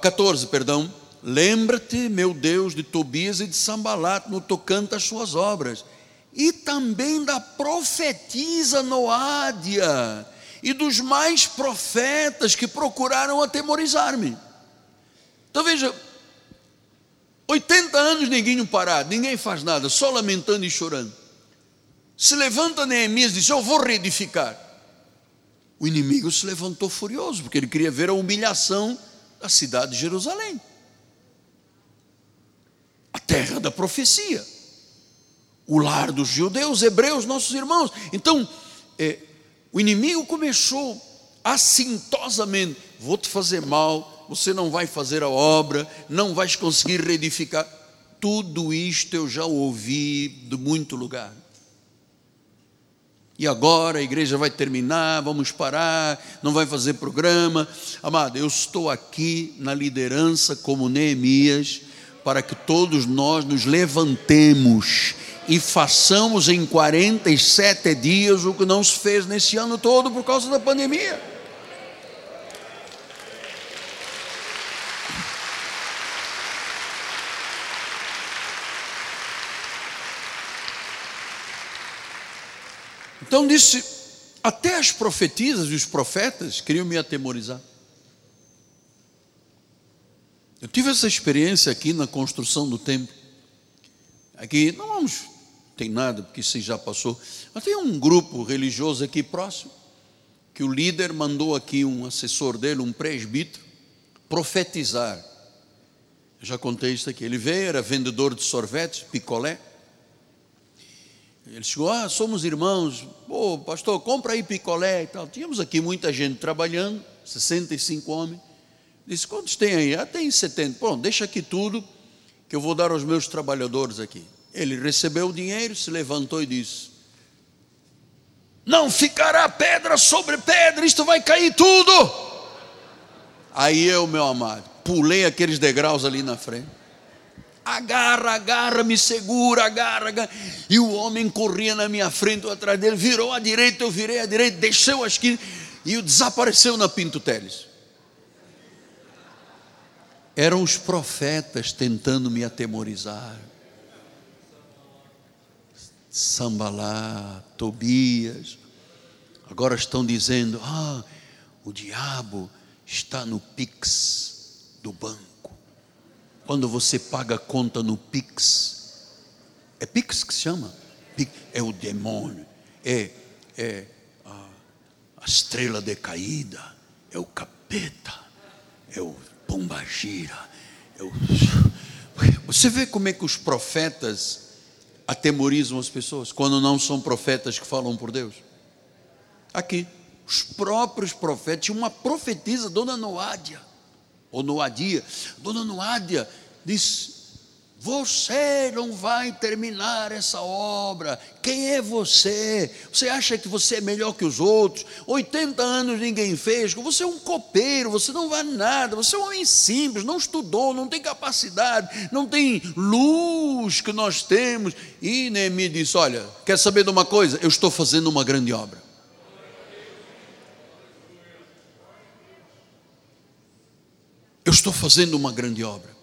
S1: 14, ah, perdão. Lembra-te, meu Deus, de Tobias e de Sambalat no tocante às suas obras, e também da profetisa Noádia, e dos mais profetas que procuraram atemorizar-me. Então veja, 80 anos ninguém parado, ninguém faz nada, só lamentando e chorando. Se levanta Neemias e diz: Eu vou reedificar. O inimigo se levantou furioso, porque ele queria ver a humilhação da cidade de Jerusalém a terra da profecia, o lar dos judeus, hebreus, nossos irmãos. Então, é, o inimigo começou assintosamente: vou te fazer mal, você não vai fazer a obra, não vais conseguir reedificar. Tudo isto eu já ouvi de muito lugar. E agora a igreja vai terminar, vamos parar, não vai fazer programa. Amado, eu estou aqui na liderança como Neemias, para que todos nós nos levantemos e façamos em 47 dias o que não se fez nesse ano todo por causa da pandemia. Então disse, até as profetisas e os profetas queriam me atemorizar. Eu tive essa experiência aqui na construção do templo. Aqui, não vamos, tem nada, porque isso já passou. Mas tem um grupo religioso aqui próximo, que o líder mandou aqui um assessor dele, um presbítero, profetizar. Eu já contei isso aqui. Ele veio, era vendedor de sorvetes, picolé. Ele chegou, ah, somos irmãos, pô, pastor, compra aí picolé e tal. Tínhamos aqui muita gente trabalhando, 65 homens. Disse, quantos tem aí? Ah, tem 70. Bom, deixa aqui tudo, que eu vou dar aos meus trabalhadores aqui. Ele recebeu o dinheiro, se levantou e disse: Não ficará pedra sobre pedra, isto vai cair tudo. Aí eu, meu amado, pulei aqueles degraus ali na frente agarra, agarra, me segura, agarra, agarra. E o homem corria na minha frente, ou atrás dele, virou à direita, eu virei à direita, desceu a esquina e desapareceu na Pinto Teles. Eram os profetas tentando me atemorizar. Sambalá, Tobias, agora estão dizendo: ah, o diabo está no pix do banco. Quando você paga a conta no Pix, é Pix que se chama? É o demônio, é, é a, a estrela decaída, é o capeta, é o pombagira, é o... <laughs> Você vê como é que os profetas atemorizam as pessoas, quando não são profetas que falam por Deus? Aqui, os próprios profetas, uma profetisa, Dona Noádia, ou Noadia. Dona Noadia disse: Você não vai terminar essa obra. Quem é você? Você acha que você é melhor que os outros? 80 anos ninguém fez. Você é um copeiro, você não vale nada. Você é um homem simples, não estudou, não tem capacidade, não tem luz que nós temos. E Neemias disse: Olha, quer saber de uma coisa? Eu estou fazendo uma grande obra. Eu estou fazendo uma grande obra.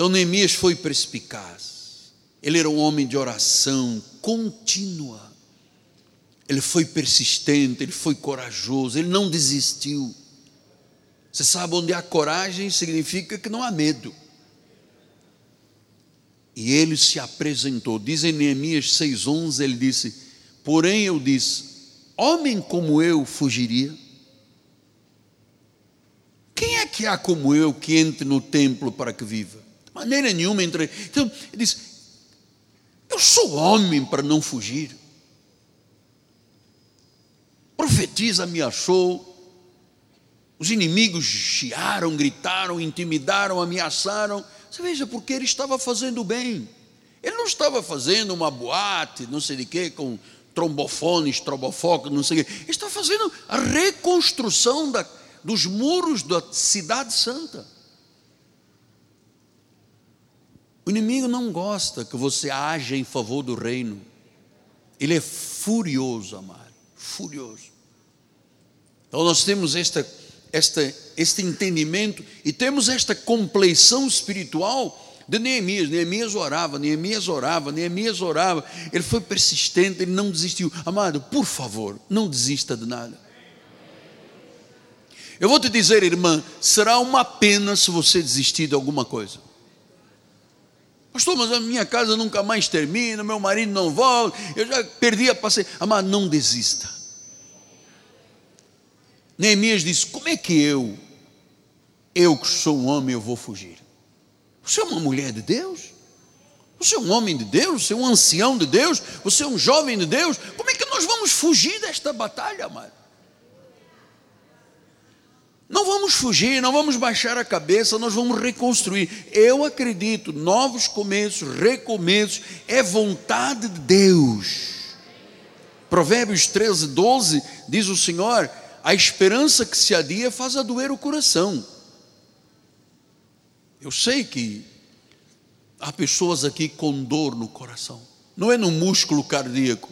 S1: Então Neemias foi perspicaz. Ele era um homem de oração contínua. Ele foi persistente, ele foi corajoso, ele não desistiu. Você sabe onde há coragem significa que não há medo. E ele se apresentou. Diz em Neemias 6:11, ele disse: "Porém eu disse: Homem como eu fugiria?" Quem é que há como eu que entre no templo para que viva? Maneira nenhuma entre. Então, ele diz: Eu sou homem para não fugir. Profetiza me achou. Os inimigos chiaram, gritaram, intimidaram, ameaçaram. Você veja, porque ele estava fazendo bem. Ele não estava fazendo uma boate, não sei de quê, com trombofones, trombofocos, não sei o quê. Ele estava fazendo a reconstrução da, dos muros da cidade santa. O inimigo não gosta que você haja em favor do reino. Ele é furioso, amado, furioso. Então nós temos esta, esta, este entendimento e temos esta compleição espiritual de Neemias. Neemias orava, Neemias orava, Neemias orava. Ele foi persistente, ele não desistiu. Amado, por favor, não desista de nada. Eu vou te dizer, irmã, será uma pena se você desistir de alguma coisa. Pastor, mas a minha casa nunca mais termina, meu marido não volta, eu já perdi a paciência. Amado, não desista. Neemias disse: Como é que eu, eu que sou um homem, eu vou fugir? Você é uma mulher de Deus? Você é um homem de Deus? Você é um ancião de Deus? Você é um jovem de Deus? Como é que nós vamos fugir desta batalha, amado? Não vamos fugir, não vamos baixar a cabeça, nós vamos reconstruir. Eu acredito, novos começos, recomeços, é vontade de Deus. Provérbios 13, 12 diz o Senhor: a esperança que se adia faz a doer o coração. Eu sei que há pessoas aqui com dor no coração, não é no músculo cardíaco,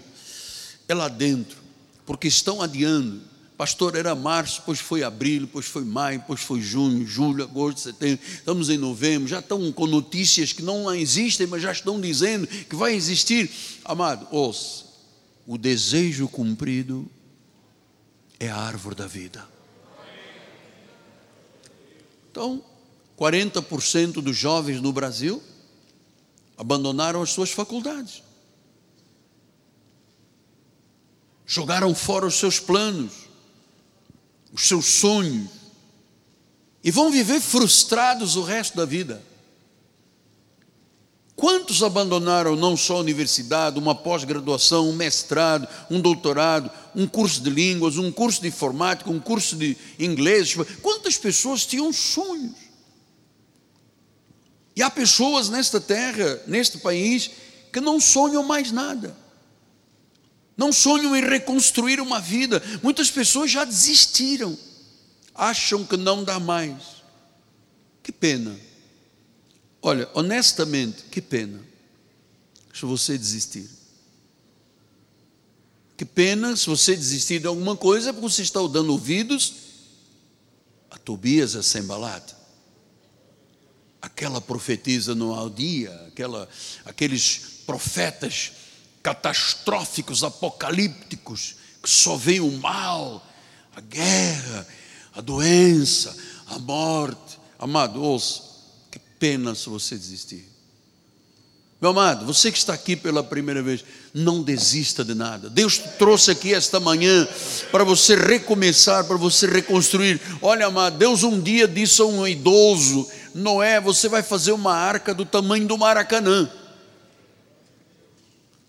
S1: é lá dentro, porque estão adiando Pastor, era março, depois foi abril, depois foi maio, depois foi junho, julho, agosto, setembro, estamos em novembro, já estão com notícias que não existem, mas já estão dizendo que vai existir. Amado, ouça, o desejo cumprido é a árvore da vida. Então, 40% dos jovens no Brasil abandonaram as suas faculdades. Jogaram fora os seus planos os seus sonhos, e vão viver frustrados o resto da vida. Quantos abandonaram não só a universidade, uma pós-graduação, um mestrado, um doutorado, um curso de línguas, um curso de informática, um curso de inglês? Quantas pessoas tinham sonhos? E há pessoas nesta terra, neste país, que não sonham mais nada não sonham em reconstruir uma vida. Muitas pessoas já desistiram, acham que não dá mais. Que pena. Olha, honestamente, que pena se você desistir. Que pena se você desistir de alguma coisa porque você está dando ouvidos a Tobias a Sembalata. Aquela profetisa no Aldia, aquela, aqueles profetas catastróficos, apocalípticos, que só vem o mal, a guerra, a doença, a morte. Amado, ouça, que pena se você desistir. Meu amado, você que está aqui pela primeira vez, não desista de nada. Deus te trouxe aqui esta manhã para você recomeçar, para você reconstruir. Olha, amado, Deus um dia disse a um idoso: Noé, você vai fazer uma arca do tamanho do Maracanã.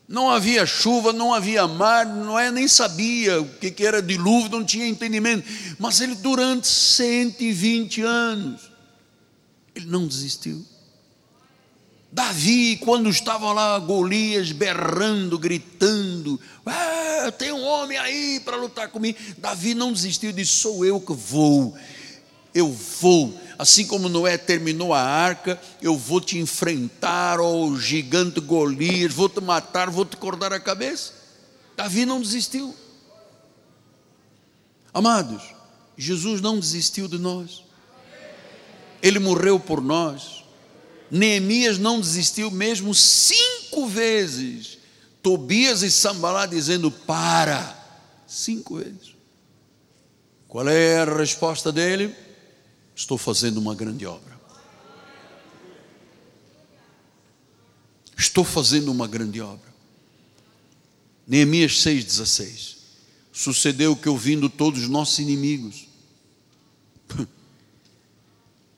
S1: Não havia chuva, não havia mar, Noé nem sabia o que era dilúvio, não tinha entendimento. Mas ele, durante 120 anos, ele não desistiu. Davi, quando estava lá, Golias berrando, gritando: ah, tem um homem aí para lutar comigo. Davi não desistiu, disse: Sou eu que vou, eu vou assim como Noé terminou a arca, eu vou te enfrentar, ó oh, gigante Golias, vou te matar, vou te cortar a cabeça. Davi não desistiu. Amados, Jesus não desistiu de nós. Ele morreu por nós. Neemias não desistiu mesmo cinco vezes. Tobias e Sambalá dizendo: Para, cinco vezes. Qual é a resposta dele? Estou fazendo uma grande obra. Estou fazendo uma grande obra. Neemias 6,16. Sucedeu que ouvindo todos os nossos inimigos. <laughs>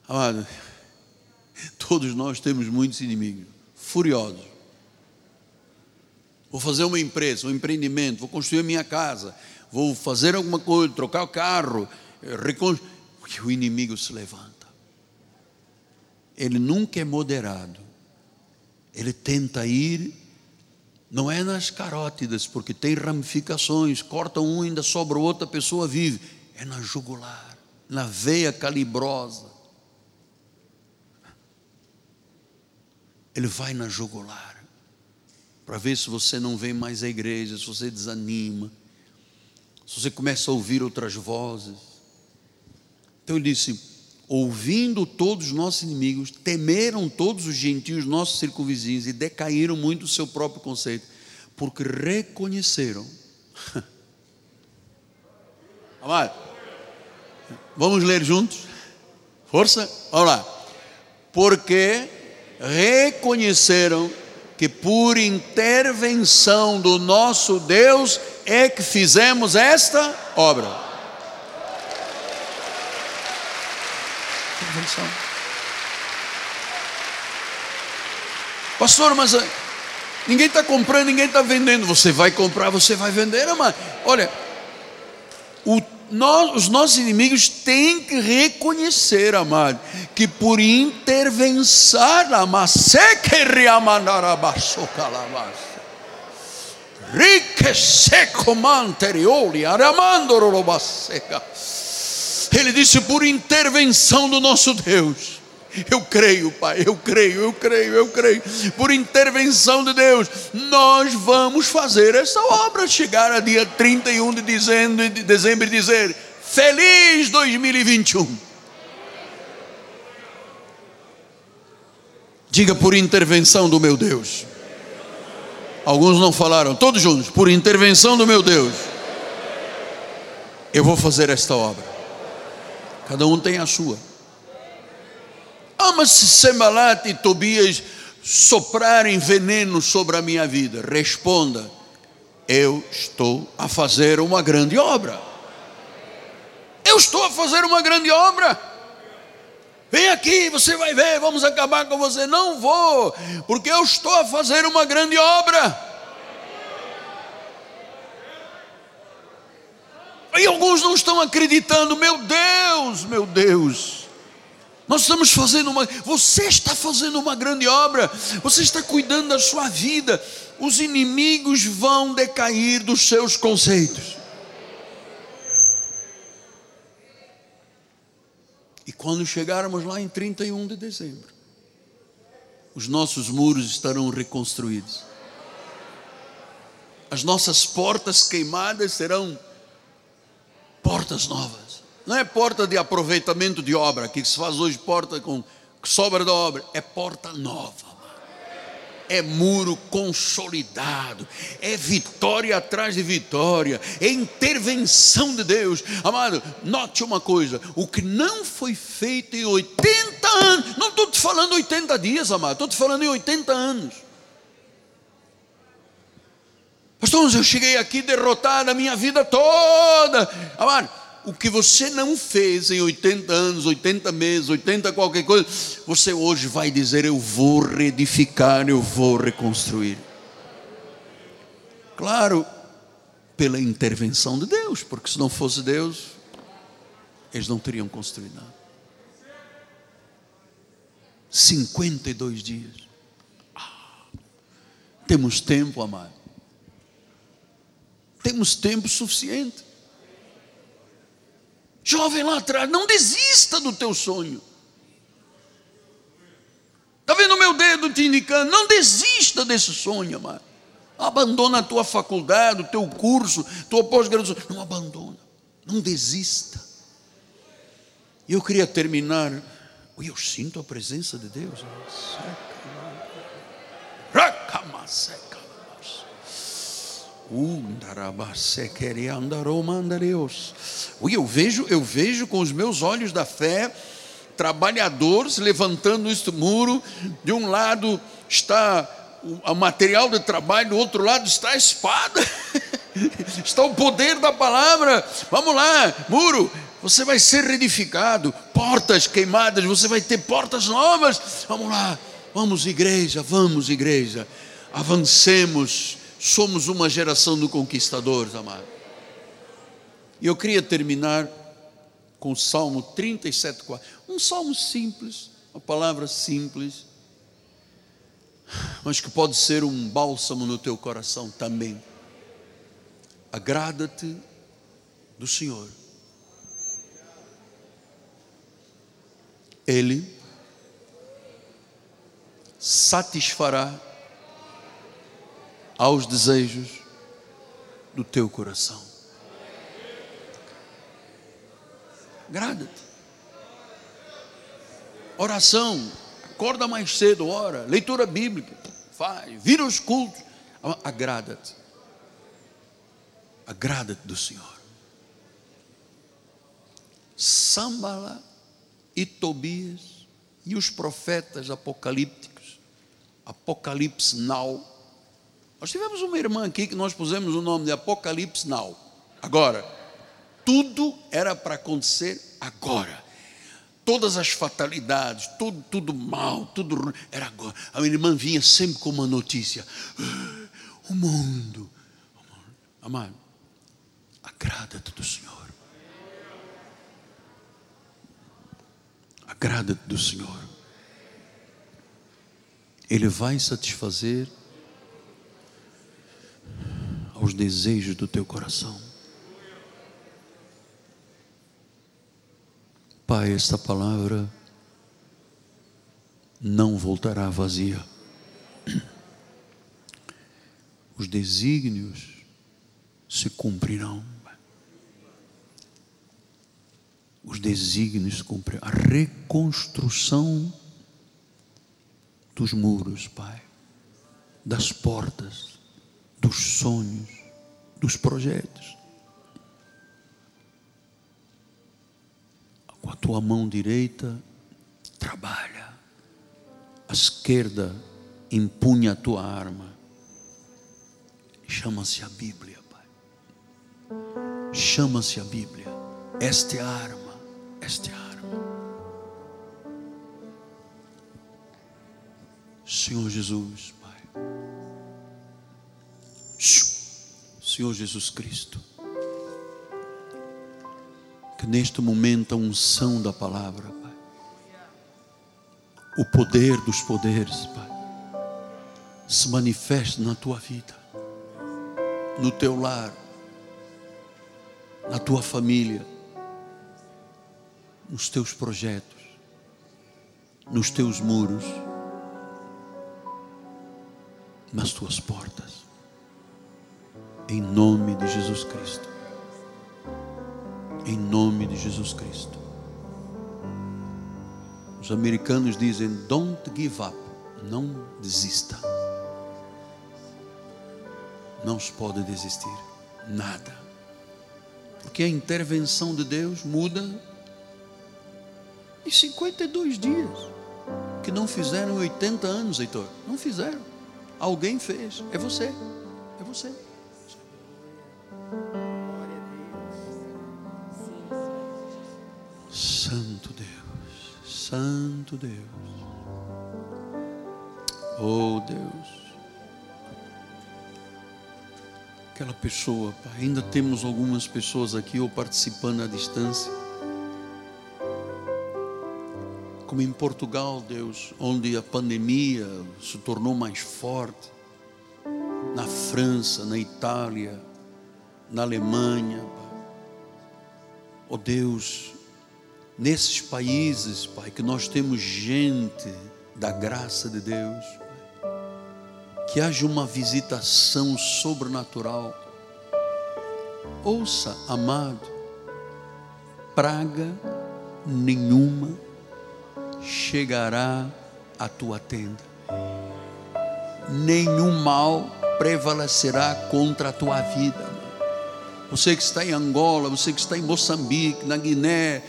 S1: Amado, todos nós temos muitos inimigos, furiosos. Vou fazer uma empresa, um empreendimento, vou construir a minha casa, vou fazer alguma coisa, trocar o carro, reconstruir que o inimigo se levanta. Ele nunca é moderado. Ele tenta ir, não é nas carótidas, porque tem ramificações, corta um, ainda sobra outra, pessoa vive. É na jugular, na veia calibrosa. Ele vai na jugular, para ver se você não vem mais à igreja, se você desanima, se você começa a ouvir outras vozes. Então ele disse: ouvindo todos os nossos inimigos, temeram todos os gentios, nossos circunvizinhos, e decaíram muito o seu próprio conceito, porque reconheceram. <laughs> Amado, vamos ler juntos? Força? Vamos lá. Porque reconheceram que por intervenção do nosso Deus é que fizemos esta obra. Pastor, mas eh, ninguém está comprando, ninguém está vendendo. Você vai comprar, você vai vender, mas olha, o, nós, os nossos inimigos têm que reconhecer, amado, que por intervenção, ele disse por intervenção do nosso Deus. Eu creio, Pai, eu creio, eu creio, eu creio. Por intervenção de Deus, nós vamos fazer essa obra chegar a dia 31 de dezembro, de dezembro e dizer: Feliz 2021. Diga por intervenção do meu Deus. Alguns não falaram, todos juntos, por intervenção do meu Deus. Eu vou fazer esta obra. Cada um tem a sua. Ama se Sembalat e Tobias soprarem veneno sobre a minha vida? Responda: Eu estou a fazer uma grande obra. Eu estou a fazer uma grande obra. Vem aqui, você vai ver, vamos acabar com você. Não vou, porque eu estou a fazer uma grande obra. E alguns não estão acreditando, meu Deus, meu Deus. Nós estamos fazendo uma, você está fazendo uma grande obra, você está cuidando da sua vida. Os inimigos vão decair dos seus conceitos. E quando chegarmos lá em 31 de dezembro, os nossos muros estarão reconstruídos. As nossas portas queimadas serão portas novas. Não é porta de aproveitamento de obra, que se faz hoje porta com sobra da obra, é porta nova. É muro consolidado, é vitória atrás de vitória, é intervenção de Deus. Amado, note uma coisa: o que não foi feito em 80 anos, não estou te falando 80 dias, amado, estou te falando em 80 anos. Pastor, eu cheguei aqui derrotado a minha vida toda. Amado, o que você não fez em 80 anos, 80 meses, 80 qualquer coisa, você hoje vai dizer: Eu vou reedificar, eu vou reconstruir. Claro, pela intervenção de Deus, porque se não fosse Deus, eles não teriam construído nada. 52 dias. Ah, temos tempo, amado. Temos tempo suficiente. Jovem lá atrás, não desista do teu sonho. Está vendo o meu dedo te indicando? Não desista desse sonho, amado. Abandona a tua faculdade, o teu curso, tua pós-graduação. Não abandona. Não desista. E eu queria terminar. Eu sinto a presença de Deus. Racamaseca. Eu vejo, eu vejo com os meus olhos da fé trabalhadores levantando este muro. De um lado está o material de trabalho, do outro lado está a espada. <laughs> está o poder da palavra. Vamos lá, muro, você vai ser reedificado. Portas queimadas, você vai ter portas novas. Vamos lá, vamos, igreja, vamos, igreja. Avancemos somos uma geração de conquistadores, amado. E eu queria terminar com o Salmo 37, 4. Um salmo simples, uma palavra simples, mas que pode ser um bálsamo no teu coração também. Agrada-te do Senhor. Ele satisfará aos desejos do teu coração. Agrada-te. Oração, acorda mais cedo, ora, leitura bíblica, faz, vira os cultos, agrada-te. Agrada-te do Senhor. Sambala e Tobias e os profetas apocalípticos, Apocalipse Now, nós tivemos uma irmã aqui que nós pusemos o nome de Apocalipse Now. Agora, tudo era para acontecer agora. Todas as fatalidades, tudo, tudo mal, tudo era agora. A minha irmã vinha sempre com uma notícia. Ah, o mundo. Amado, agrada-te do Senhor. Agrada-te do Senhor. Ele vai satisfazer aos desejos do teu coração. Pai, esta palavra não voltará vazia. Os desígnios se cumprirão. Os desígnios cumprirão. A reconstrução dos muros, Pai, das portas, dos sonhos, dos projetos. Com a tua mão direita, trabalha a esquerda empunha a tua arma. Chama-se a Bíblia, Pai. Chama-se a Bíblia. Esta é a arma. Esta é a arma. Senhor Jesus. Senhor Jesus Cristo. Que neste momento a unção da palavra, o poder dos poderes, Pai, se manifeste na tua vida, no teu lar, na tua família, nos teus projetos, nos teus muros, nas tuas portas, em nome de Jesus Cristo. Em nome de Jesus Cristo. Os americanos dizem: don't give up, não desista. Não se pode desistir, nada. Porque a intervenção de Deus muda em 52 dias. Que não fizeram 80 anos, Heitor. Não fizeram. Alguém fez. É você. É você. Deus. Oh Deus. Aquela pessoa, pai, ainda temos algumas pessoas aqui ou participando à distância. Como em Portugal, Deus, onde a pandemia se tornou mais forte. Na França, na Itália, na Alemanha. Oh Deus, nesses países, Pai, que nós temos gente da graça de Deus, que haja uma visitação sobrenatural. Ouça, amado, praga nenhuma chegará à tua tenda, nenhum mal prevalecerá contra a tua vida. Você que está em Angola, você que está em Moçambique, na Guiné,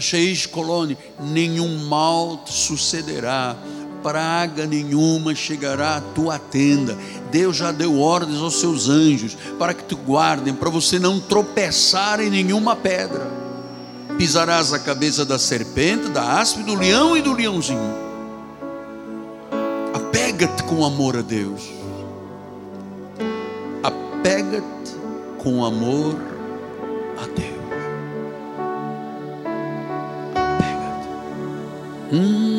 S1: Xeis Colônia, nenhum mal te sucederá, praga nenhuma chegará à tua tenda. Deus já deu ordens aos seus anjos para que te guardem, para você não tropeçar em nenhuma pedra. Pisarás a cabeça da serpente, da aspe, do leão e do leãozinho. Apega-te com amor a Deus. Apega-te com amor a Deus.
S2: Mm.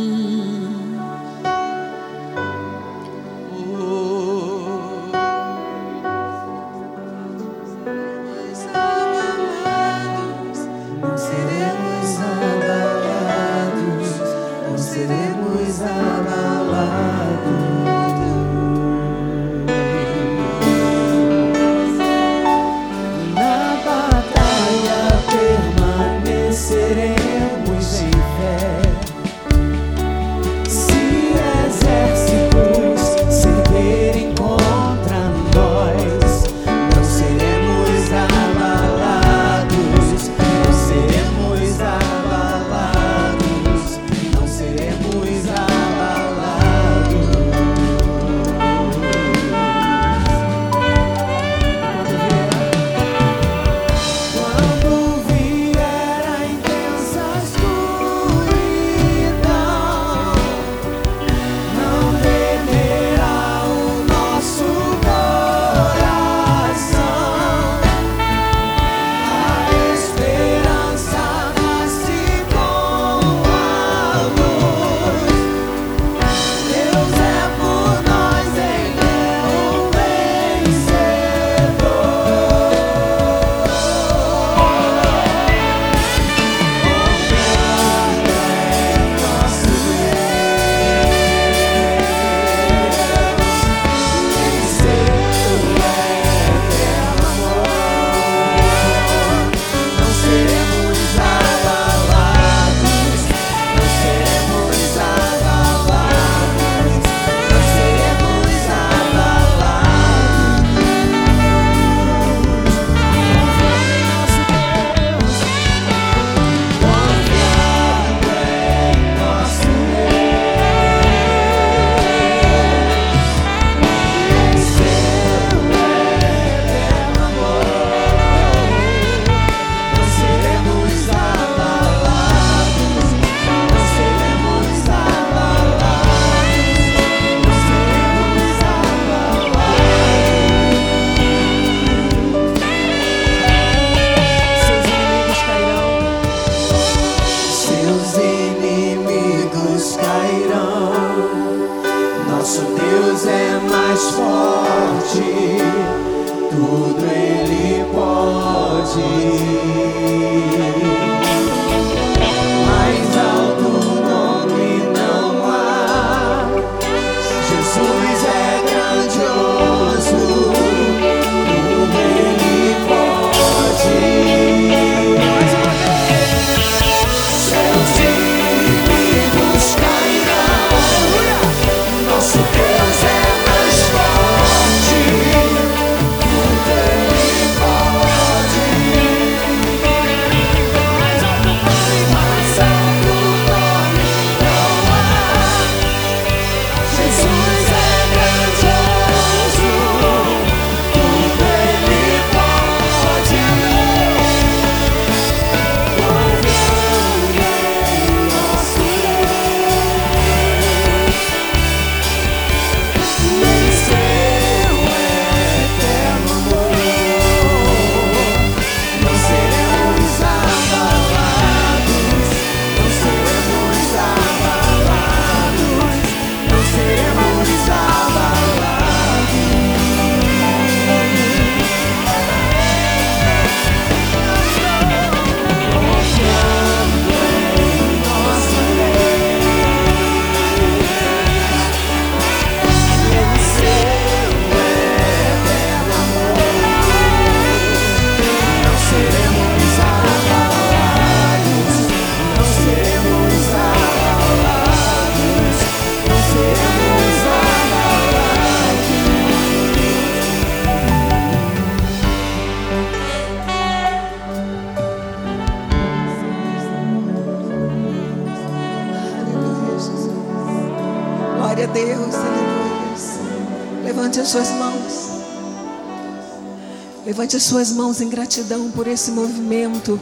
S2: Levante as suas mãos em gratidão por esse movimento,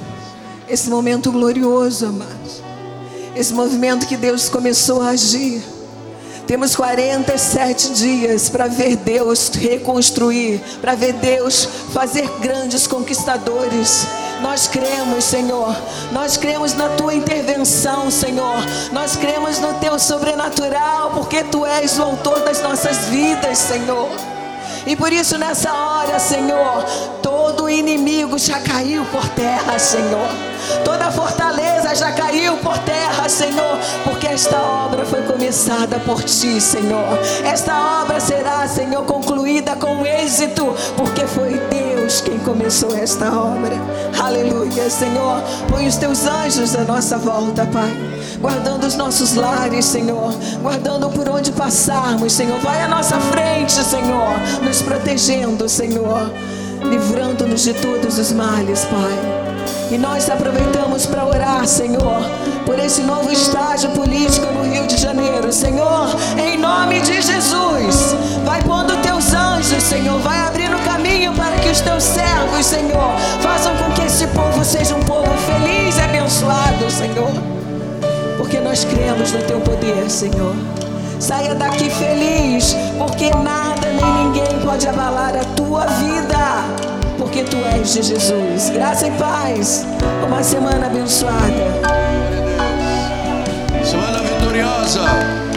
S2: esse momento glorioso, amados. Esse movimento que Deus começou a agir. Temos 47 dias para ver Deus reconstruir, para ver Deus fazer grandes conquistadores. Nós cremos, Senhor. Nós cremos na tua intervenção, Senhor. Nós cremos no teu sobrenatural, porque tu és o autor das nossas vidas, Senhor. E por isso nessa hora, Senhor, todo inimigo já caiu por terra, Senhor. Toda fortaleza já caiu por terra, Senhor, porque esta obra foi começada por ti, Senhor. Esta obra será, Senhor, concluída com êxito, porque foi Deus quem começou esta obra. Aleluia, Senhor. Põe os teus anjos à nossa volta, Pai. Guardando os nossos lares, Senhor. Guardando por onde passarmos, Senhor. Vai à nossa frente, Senhor. Nos protegendo, Senhor. Livrando-nos de todos os males, Pai. E nós aproveitamos para orar, Senhor, por esse novo estágio político no Rio de Janeiro. Senhor, em nome de Jesus, vai pondo teus anjos, Senhor, vai abrindo caminho para que os teus servos, Senhor, façam com que esse povo seja um povo feliz e abençoado, Senhor. Porque nós cremos no teu poder, Senhor. Saia daqui feliz, porque nada nem ninguém pode abalar a tua vida, porque tu és de Jesus. Graça e paz. Uma semana abençoada.
S1: Semana vitoriosa.